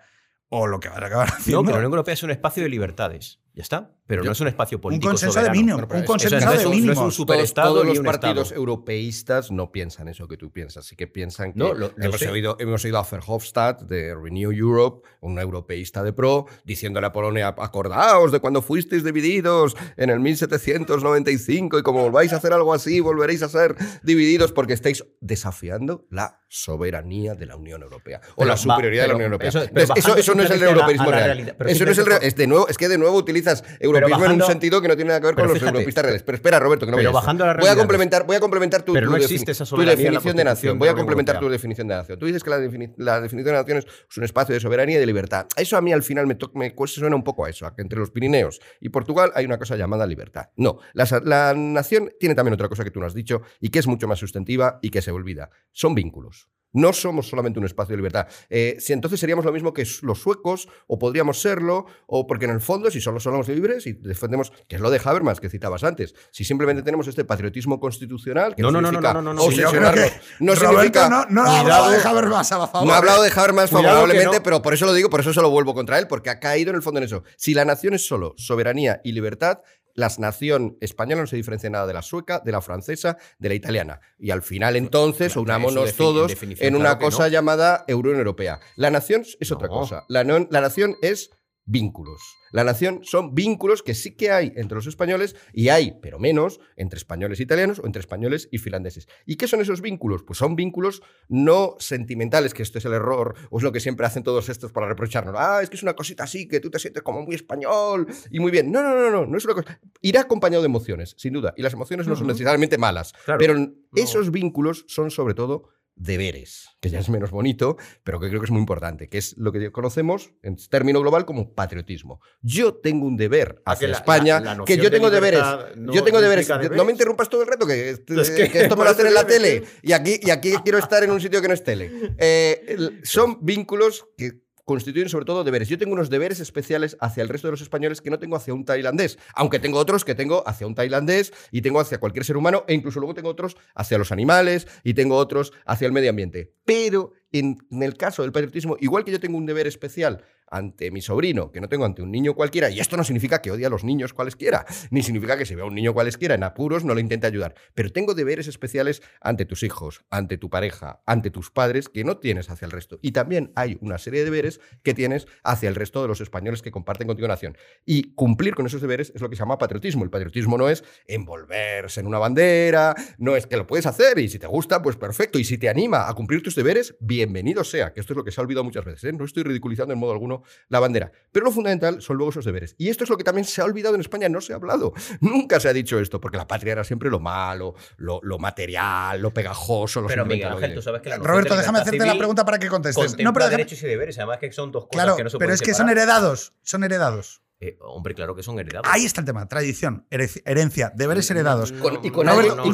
o lo que vas a acabar No, haciendo. que la Unión Europea es un espacio de libertades. Ya está. Pero Yo- no es un espacio Un político consenso de soberano. mínimo. Bueno, pero Un consenso de es un- no es un Todos, los un partidos estado. europeístas no piensan eso que tú piensas. Sí que piensan que No, lo- lo hemos, sé. oído, hemos oído a Verhofstadt de Renew Europe, un europeísta de pro, diciéndole a Polonia, acordaos de cuando fuisteis divididos en el 1795 y como volváis a hacer algo así, volveréis a ser divididos porque estáis desafiando la soberanía de la Unión Europea o Pero la va- superioridad de la Unión Europea. eso- eso, no es el europeísmo real. realidad, Eso no es, el es, de nuevo, es que de nuevo utilizas europeísmo en bajando- un sentido que no tiene nada que ver con los fíjate, europeístas reales. Pero espera, Roberto, que no pero bajando a la voy a complementar, voy a complementar tu, Pero tu no defini- existe esa tu soberanía en la definición de nación. Voy a complementar tu definición de nación. Tú dices que la, defini- la definición de nación es, un espacio de soberanía y de libertad. Eso a mí al final me, me suena un poco a eso, a que entre los Pirineos y Portugal hay una cosa llamada libertad. No, la, la nación tiene también otra cosa que tú no has dicho y que es mucho más sustantiva y que se olvida. Son vínculos. No somos solamente un espacio de libertad. Eh, si entonces seríamos lo mismo que los suecos, o podríamos serlo, o porque en el fondo, si solo somos libres y defendemos, que es lo de Habermas que citabas antes, si simplemente tenemos este patriotismo constitucional, que No, no, no, no, significa no, no, no, no. Sí, obsesionarnos, que no significa... no, no ha hablado de Habermas a favor. No ha hablado de Habermas favorablemente, no. pero por eso lo digo, por eso se lo vuelvo contra él, porque ha caído en el fondo en eso. Si la nación es solo soberanía y libertad, la nación española no se diferencia nada de la sueca, de la francesa, de la italiana. Y al final, entonces, Claro, unámonos todos en una claro cosa no. llamada Unión Europea. La nación es otra No. cosa. La, non- la nación es vínculos. La nación son vínculos que sí que hay entre los españoles y hay, pero menos, entre españoles e italianos o entre españoles y finlandeses. ¿Y qué son esos vínculos? Pues son vínculos no sentimentales, que esto es el error, o es lo que siempre hacen todos estos para reprocharnos. Ah, es que es una cosita así, que tú te sientes como muy español y muy bien. No, no, no, no, no es una cosa. Irá acompañado de emociones, sin duda. Y las emociones no son necesariamente malas. Pero esos vínculos son sobre todo deberes, que ya es menos bonito, pero que creo que es muy importante, que es lo que conocemos en término global como patriotismo. Yo tengo un deber Ah, hacia la- España, la- la que yo de tengo deberes. libertad no yo tengo deberes. No me deberes. interrumpas todo el rato, que, Es que- que esto me lo hacen en la tele y aquí, y aquí quiero estar en un sitio que no es tele. Eh, son vínculos que constituyen sobre todo deberes. Yo tengo unos deberes especiales hacia el resto de los españoles que no tengo hacia un tailandés, aunque tengo otros que tengo hacia un tailandés y tengo hacia cualquier ser humano e incluso luego tengo otros hacia los animales y tengo otros hacia el medio ambiente. Pero en, en el caso del patriotismo, igual que yo tengo un deber especial ante mi sobrino, que no tengo ante un niño cualquiera, y esto no significa que odie a los niños cualesquiera, ni significa que si veo a un niño cualesquiera en apuros no le intente ayudar, pero tengo deberes especiales ante tus hijos, ante tu pareja, ante tus padres, que no tienes hacia el resto. Y también hay una serie de deberes que tienes hacia el resto de los españoles que comparten contigo nación. Y cumplir con esos deberes es lo que se llama patriotismo. El patriotismo no es envolverse en una bandera, no es que lo puedes hacer y si te gusta, pues perfecto. Y si te anima a cumplir tus deberes, bienvenido sea, que esto es lo que se ha olvidado muchas veces. ¿eh? No estoy ridiculizando en modo alguno la bandera. Pero lo fundamental son luego esos deberes. Y esto es lo que también se ha olvidado en España, no se ha hablado. Nunca se ha dicho esto, porque la patria era siempre lo malo, lo, lo material, lo pegajoso, lo Pero Miguel sentimental, Ángel, tú sabes que la Roberto, déjame hacerte la pregunta para que contestes. No, pero déjame- derechos y deberes, además que son dos cosas Claro, que no se pero pueden es que son heredados. Son heredados. Eh, hombre, claro que son heredados. Ahí está el tema. Tradición, herencia, deberes heredados. Con- y, con No, algo- y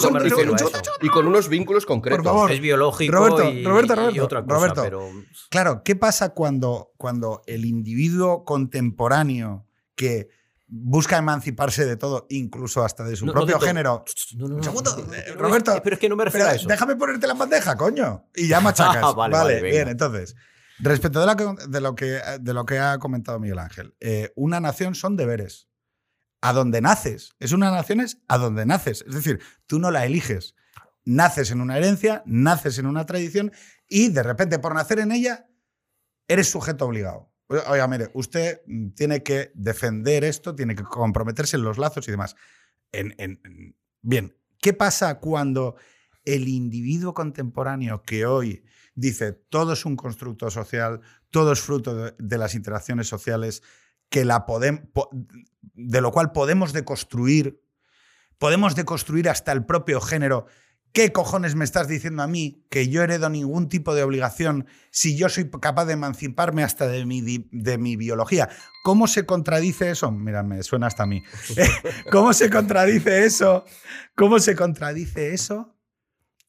y y unos vínculos concretos. Por favor. Es biológico Roberto, y, Roberto, y Roberto, otra cosa, Roberto. pero Claro, ¿qué pasa cuando, cuando el individuo contemporáneo que busca emanciparse de todo, incluso hasta de su No, no propio todo. género? No, no, Un no. segundo, No, eh, no, Roberto, es- pero es que no me refiero a eso. déjame ponerte la bandeja, coño. Y ya machacas. Ah, vale, vale, vale, venga. bien, entonces. Respecto de, lo, que, de lo que ha comentado Miguel Ángel, eh, una nación son deberes. A donde naces. Es una nación es a donde naces. Es decir, tú no la eliges. Naces en una herencia, naces en una tradición y de repente por nacer en ella eres sujeto obligado. Oiga, mire, usted tiene que defender esto, tiene que comprometerse en los lazos y demás. En- en- en- bien, ¿qué pasa cuando el individuo contemporáneo que hoy dice todo es un constructo social, todo es fruto de, las interacciones sociales, que la podem- po- de lo cual podemos deconstruir, podemos deconstruir hasta el propio género. ¿Qué cojones me estás diciendo a mí que yo heredo ningún tipo de obligación si yo soy capaz de emanciparme hasta de mi, de mi biología? ¿Cómo se contradice eso? Mira, me suena hasta a mí. ¿Cómo se contradice eso? ¿Cómo se contradice eso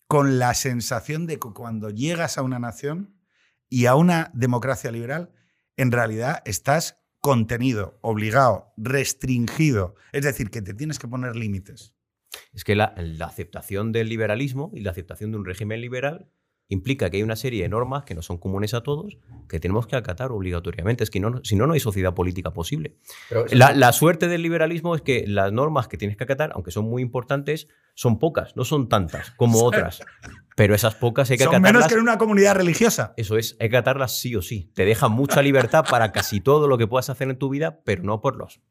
con la sensación de que cuando llegas a una nación y a una democracia liberal, en realidad estás contenido, obligado, restringido? Es decir, que te tienes que poner límites. Es que la, aceptación del liberalismo y la aceptación de un régimen liberal implica que hay una serie de normas que no son comunes a todos, que tenemos que acatar obligatoriamente. Es que no, si no, no hay sociedad política posible. La, la, suerte del liberalismo es que las normas que tienes que acatar, aunque son muy importantes, son pocas, no son tantas como otras. Pero esas pocas hay que Son menos que en una comunidad religiosa. Eso es, hay que acatarlas sí o sí. Te deja mucha libertad para casi todo lo que puedas hacer en tu vida, pero no por los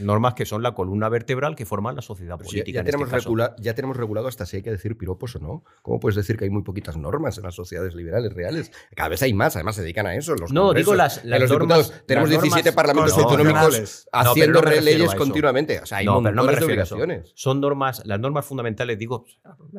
normas que son la columna vertebral que forman la sociedad política. Ya, tenemos, este ya tenemos regulado hasta si hay que decir piropos o no. ¿Cómo puedes decir que hay muy poquitas normas en las sociedades liberales reales? Cada vez hay más, además se dedican a eso. Los no, digo las, las normas, tenemos 17 parlamentos autonómicos haciendo leyes continuamente. O sea, hay no, pero no me obligaciones. Son normas, las normas fundamentales, digo,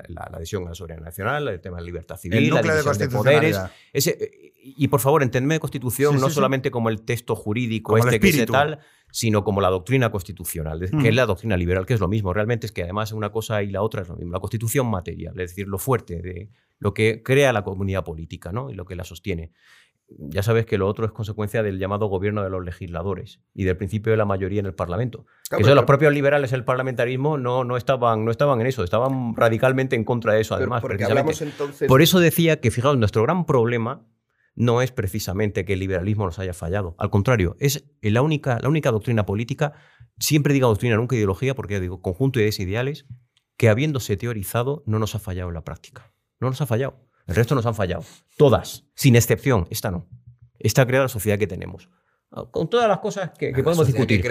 la, adhesión a la soberanía nacional, el tema de la libertad civil, la división de, poderes. Ese, y por favor, entendedme de constitución no solamente como el texto jurídico este que es tal, sino como la doctrina constitucional, que es mm. la doctrina liberal, que es lo mismo. Realmente es que además una cosa y la otra es lo mismo. La constitución material, es decir, lo fuerte de lo que crea la comunidad política ¿no? y lo que la sostiene. Ya sabes que lo otro es consecuencia del llamado gobierno de los legisladores y del principio de la mayoría en el Parlamento. que los propios liberales el parlamentarismo no, no, estaban, no estaban en eso, estaban radicalmente en contra de eso, además. Por eso decía que, fijaos, nuestro gran problema no es precisamente que el liberalismo nos haya fallado. Al contrario, es la única, la única doctrina política, siempre digo doctrina, nunca ideología, porque digo conjunto de ideas ideales, que habiéndose teorizado no nos ha fallado en la práctica. No nos ha fallado. El resto nos han fallado. Todas, sin excepción. Esta no. Esta ha creado la sociedad que tenemos. Con todas las cosas que, podemos discutir.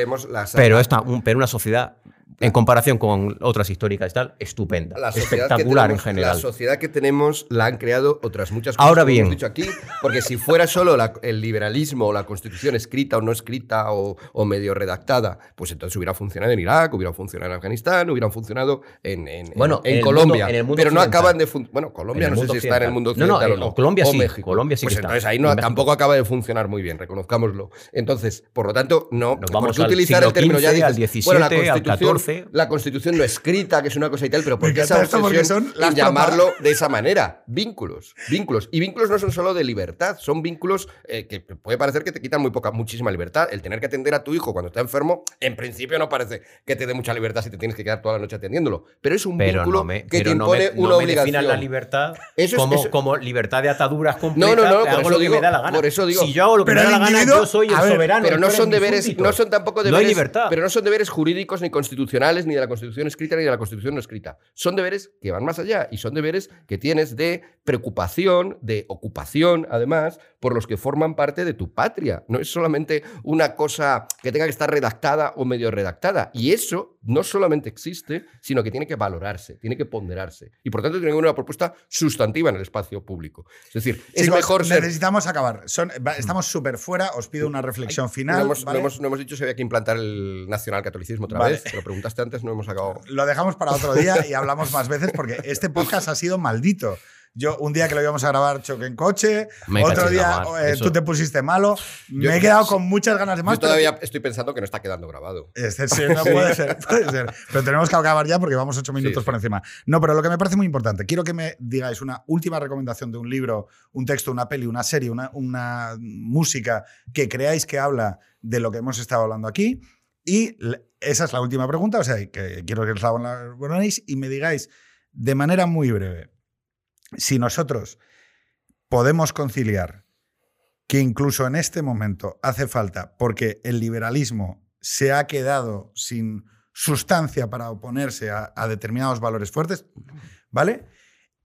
pero, esta, pero una sociedad en comparación con otras históricas y tal, estupenda, espectacular en general. La sociedad que tenemos la han creado otras muchas cosas, Ahora bien, hemos dicho aquí, porque si fuera solo el liberalismo o la constitución escrita o no escrita o, medio redactada, pues entonces hubiera funcionado en Irak, hubiera funcionado en Afganistán, hubieran funcionado en, bueno, en, Colombia. pero no acaban de funcionar. Bueno, Colombia no sé si está en el mundo occidental no, no, o no. Colombia sí, México. Colombia sí pues entonces ahí no, tampoco acaba de funcionar muy bien, reconozcámoslo. Entonces, por lo tanto, no. Nos vamos a utilizar el término ya dices, al 17, bueno, al 14. La constitución no escrita, que es una cosa y tal, pero ¿por qué esa obsesión en llamarlo de esa manera? Vínculos, vínculos. Y vínculos no son solo de libertad, son vínculos eh, que puede parecer que te quitan muy poca, muchísima libertad. El tener que atender a tu hijo cuando está enfermo, en principio no parece que te dé mucha libertad si te tienes que quedar toda la noche atendiéndolo. Pero es un vínculo que te impone una obligación. la libertad como, libertad de ataduras completas. No, no, no, hago lo que me da la gana. Por eso digo. Si yo hago lo que me da la gana, yo soy el soberano. Pero no son deberes, no son tampoco deberes. Pero no son deberes jurídicos ni constitucionales ni de la Constitución escrita ni de la Constitución no escrita. Son deberes que van más allá y son deberes que tienes de preocupación, de ocupación, además, por los que forman parte de tu patria. No es solamente una cosa que tenga que estar redactada o medio redactada. Y eso no solamente existe, sino que tiene que valorarse, tiene que ponderarse. Y por tanto tiene que una propuesta sustantiva en el espacio público. Es decir, es mejor ser... Necesitamos acabar. estamos súper fuera. Os pido una reflexión final. No hemos, dicho si había que implantar el nacional catolicismo otra vez. Te lo preguntaste antes, no hemos acabado. Lo dejamos para otro día y hablamos más veces porque este podcast ha sido maldito. Yo, un día que lo íbamos a grabar, choque en coche. otro día eh, tú te pusiste malo. me he quedado con muchas ganas de más. Yo todavía estoy pensando que no está quedando grabado. Este, sí, no puede ser, puede ser. Pero tenemos que acabar ya porque vamos ocho minutos por encima. No, pero lo que me parece muy importante, quiero que me digáis una última recomendación de un libro, un texto, una peli, una serie, una, una música que creáis que habla de lo que hemos estado hablando aquí. Y esa es la última pregunta, o sea, que quiero que os la ponéis y me digáis de manera muy breve si nosotros podemos conciliar que incluso en este momento hace falta, porque el liberalismo se ha quedado sin sustancia para oponerse a, determinados valores fuertes, ¿vale?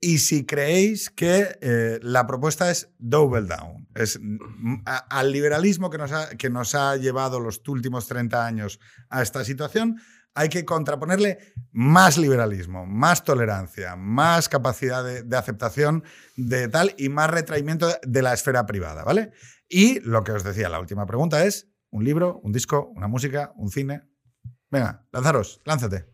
Y si creéis que eh, la propuesta es double down, es al liberalismo que nos, ha, que nos ha llevado los últimos 30 años a esta situación, hay que contraponerle más liberalismo, más tolerancia, más capacidad de, aceptación de tal y más retraimiento de la esfera privada, ¿vale? Y lo que os decía, la última pregunta es, ¿un libro, un disco, una música, un cine? Venga, lanzaros, lánzate.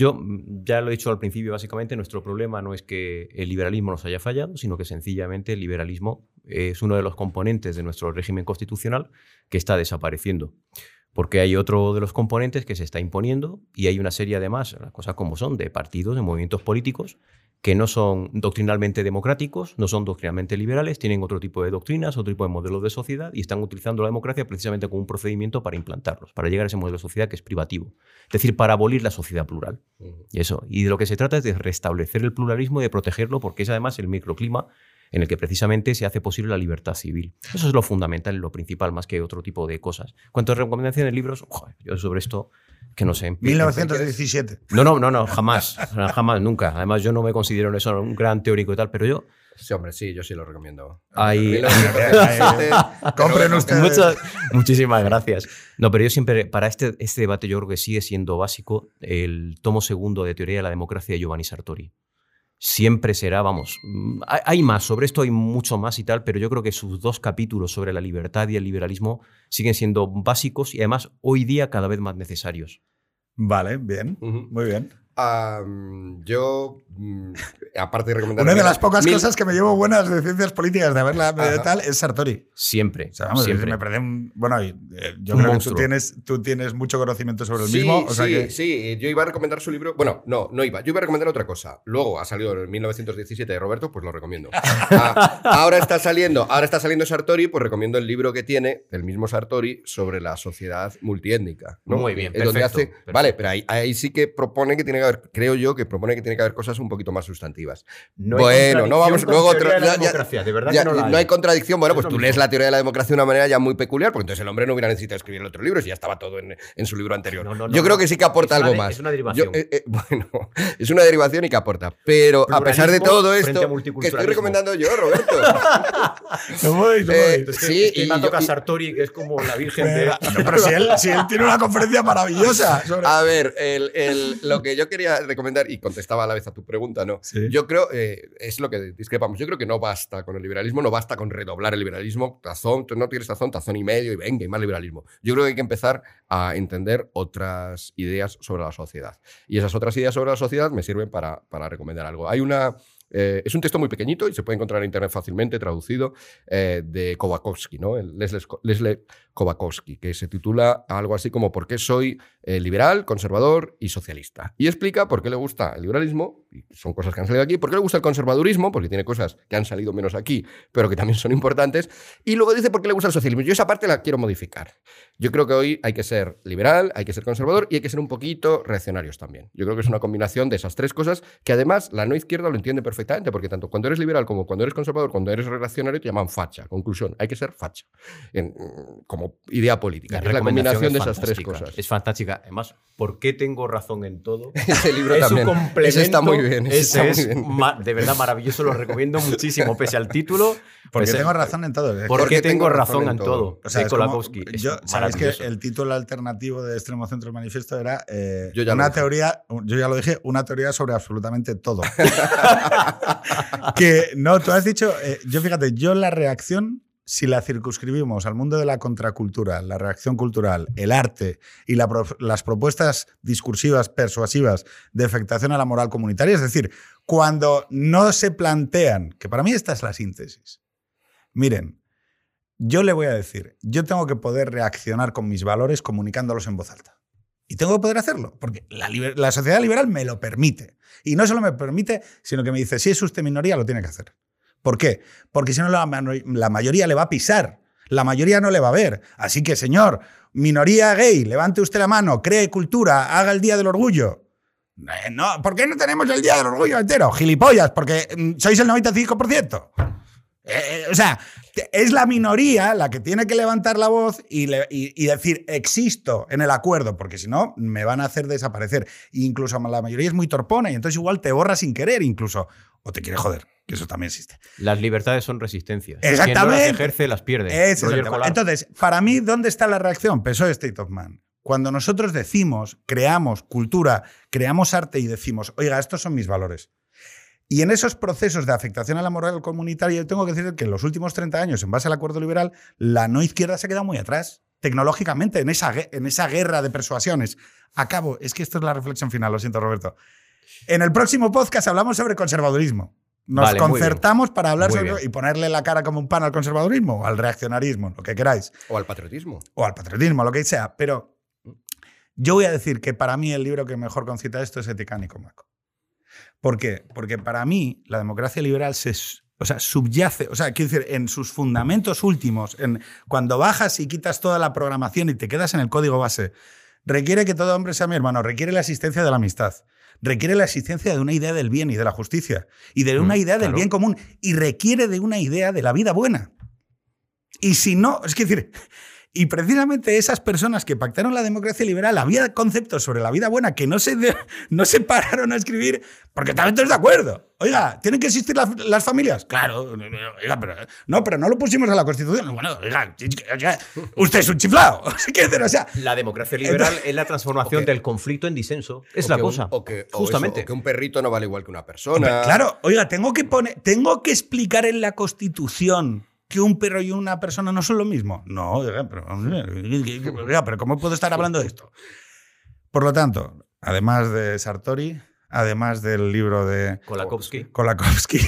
Yo mm, ya lo he dicho al principio, básicamente nuestro problema no es que el liberalismo nos haya fallado, sino que sencillamente el liberalismo es uno de los componentes de nuestro régimen constitucional que está desapareciendo. Porque hay otro de los componentes que se está imponiendo y hay una serie además, las cosas como son, de partidos, de movimientos políticos que no son doctrinalmente democráticos, no son doctrinalmente liberales, tienen otro tipo de doctrinas, otro tipo de modelos de sociedad y están utilizando la democracia precisamente como un procedimiento para implantarlos, para llegar a ese modelo de sociedad que es privativo. Es decir, para abolir la sociedad plural. Y eso. Y de lo que se trata es de restablecer el pluralismo y de protegerlo porque es además el microclima en el que precisamente se hace posible la libertad civil. Eso es lo fundamental y lo principal, más que otro tipo de cosas. Cuanto a recomendaciones de libros, yo sobre esto que no sé. 1917. No, no, no, no, jamás. jamás, nunca. Además, yo no me considero eso un gran teórico y tal, pero yo. Sí, hombre, sí, yo sí lo recomiendo. Hay... Compren ustedes. Muchas, muchísimas gracias. No, pero yo siempre, para este, este debate, yo creo que sigue siendo básico el tomo segundo de Teoría de la Democracia de Giovanni Sartori siempre será, vamos, mm, hay más, sobre esto hay mucho más y tal, pero yo creo que sus dos capítulos sobre la libertad y el liberalismo siguen siendo básicos y además hoy día cada vez más necesarios. Vale, bien, muy bien yo, mm, aparte de recomendar. Una de las pocas cosas que me llevo buenas de ciencias políticas de verla de tal es Sartori. Siempre. siempre. Me bueno, eh, yo creo que tú tienes, tú tienes mucho conocimiento sobre el mismo. sí, sí. Yo iba a recomendar su libro. Bueno, no, no iba. Yo iba a recomendar otra cosa. Luego ha salido en 1917 de Roberto, pues lo recomiendo. Ah, ahora está saliendo, ahora está saliendo Sartori, pues recomiendo el libro que tiene, el mismo Sartori, sobre la sociedad multiétnica. Muy bien. Perfecto, hace, Vale, pero ahí, ahí sí que propone que tiene que creo yo que propone que tiene que haber cosas un poquito más sustantivas. bueno, no vamos luego de verdad no, hay. contradicción. Bueno, pues tú lees la teoría de la democracia de una manera ya muy peculiar, porque entonces el hombre no hubiera necesitado escribir el otro libro si ya estaba todo en, su libro anterior. yo creo que sí que aporta algo más. Es una derivación. Eh, eh, bueno, es una derivación y que aporta. Pero a pesar de todo esto, que estoy recomendando yo, Roberto. no voy, no eh, voy. sí, y, me toca Sartori, que es como la virgen de. pero si él, si él, tiene una conferencia maravillosa. A ver, el, lo que yo quería recomendar, y contestaba a la vez a tu pregunta, ¿no? Yo creo, eh, es lo que discrepamos, yo creo que no basta con el liberalismo, no basta con redoblar el liberalismo, tazón, no tienes tazón, tazón y medio, y venga, y más liberalismo. Yo creo que hay que empezar a entender otras ideas sobre la sociedad. Y esas otras ideas sobre la sociedad me sirven para, para recomendar algo. Hay una eh, es un texto muy pequeñito y se puede encontrar en internet fácilmente, traducido, eh, de Kowakowski, ¿no? El Leslie, Leslie Kowakowski, que se titula algo así como ¿Por qué soy eh, liberal, conservador y socialista? Y explica por qué le gusta el liberalismo, y son cosas que han salido aquí, por qué le gusta el conservadurismo, porque tiene cosas que han salido menos aquí, pero que también son importantes, y luego dice por qué le gusta el socialismo. Yo esa parte la quiero modificar. Yo creo que hoy hay que ser liberal, hay que ser conservador y hay que ser un poquito reaccionarios también. Yo creo que es una combinación de esas tres cosas que además la no izquierda lo entiende perfectamente porque tanto cuando eres liberal como cuando eres conservador, cuando eres reaccionario, te llaman facha. Conclusión, hay que ser facha como idea política. La, es la combinación de esas tres cosas. Es fantástica. Además, ¿por qué tengo razón en todo? Ese libro es también. un complemento. está muy bien. es de verdad maravilloso, lo recomiendo muchísimo, pese al título. Porque tengo razón en todo. ¿Por qué tengo razón en todo? O sea, yo, sabéis que el título alternativo de Extremo Centro Manifiesto era eh, una teoría, yo ya lo dije, una teoría sobre absolutamente todo. que no, tú has dicho, eh, yo fíjate, yo la reacción, si la circunscribimos al mundo de la contracultura, la reacción cultural, el arte y las propuestas discursivas, persuasivas de afectación a la moral comunitaria, es decir, cuando no se plantean, que para mí esta es la síntesis, miren, yo le voy a decir, yo tengo que poder reaccionar con mis valores comunicándolos en voz alta. Y tengo que poder hacerlo, porque la, sociedad liberal me lo permite. Y no solo me permite, sino que me dice, si es usted minoría, lo tiene que hacer. ¿Por qué? Porque si no, la, mayoría le va a pisar. La mayoría no le va a ver. Así que, señor, minoría gay, levante usted la mano, cree cultura, haga el Día del Orgullo. Eh, no, ¿Por qué no tenemos el Día del Orgullo entero? Gilipollas, porque mm, sois el 95%. Eh, eh, o sea, es la minoría la que tiene que levantar la voz y, decir existo en el acuerdo, porque si no, me van a hacer desaparecer. incluso la mayoría es muy torpona y entonces igual te borra sin querer, incluso. O te quiere joder, que eso también existe. Las libertades son resistencias. Exactamente. Quien no las ejerce, las pierde. Entonces, para mí, ¿dónde está la reacción? Peso State of Man. Cuando nosotros decimos, creamos cultura, creamos arte y decimos, oiga, estos son mis valores y en esos procesos de afectación a la moral comunitaria, yo tengo que decir que en los últimos 30 años, en base al acuerdo liberal, la no izquierda se ha quedado muy atrás, tecnológicamente, en esa, en esa guerra de persuasiones. Acabo, es que esto es la reflexión final, lo siento, Roberto. En el próximo podcast hablamos sobre conservadurismo. Nos concertamos para hablar sobre y ponerle la cara como un pan al conservadurismo o al reaccionarismo, lo que queráis. O al patriotismo. O al patriotismo, lo que sea. Pero yo voy a decir que para mí el libro que mejor concita esto es Etica Nicomaco. ¿Por qué? Porque para mí la democracia liberal se o sea, subyace, o sea, quiero decir, en sus fundamentos últimos, en, cuando bajas y quitas toda la programación y te quedas en el código base, requiere que todo hombre sea mi hermano, requiere la existencia de la amistad, requiere la existencia de una idea del bien y de la justicia, y de una Mm, idea del bien común, y requiere de una idea de la vida buena. Y si no, es que decir, y precisamente esas personas que pactaron la democracia liberal, había conceptos sobre la vida buena que no se, de- no se pararon a escribir porque estaban todos de acuerdo. Oiga, ¿tienen que existir las, las familias? Claro, oiga, pero no, pero no lo pusimos en la Constitución. Bueno, oiga, oiga, usted es un chiflado. O sea, La democracia liberal es la transformación del conflicto en disenso. Es la un- cosa. o que, o Justamente. eso, o que un perrito no vale igual que una Hombre, persona. claro, oiga, tengo que poner, tengo que explicar en la Constitución que un perro y una persona no son lo mismo. No, oiga, pero, hombre, oiga, pero ¿cómo puedo estar hablando de esto? Por lo tanto, además de Sartori, además del libro de Kolakowski. Kolakowski,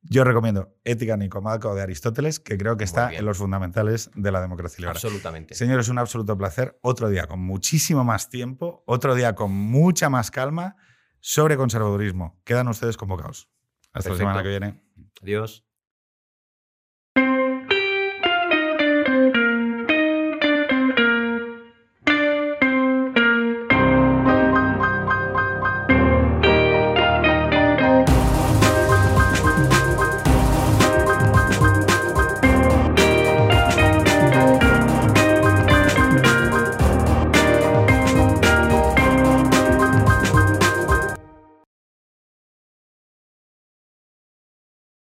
yo recomiendo Ética Nicomaco de Aristóteles, que creo que está en los fundamentales de la democracia liberal. Absolutamente. Señores, un absoluto placer. Otro día con muchísimo más tiempo, otro día con mucha más calma sobre conservadurismo. Quedan ustedes convocados. Hasta Perfecto. la semana que viene. Adiós.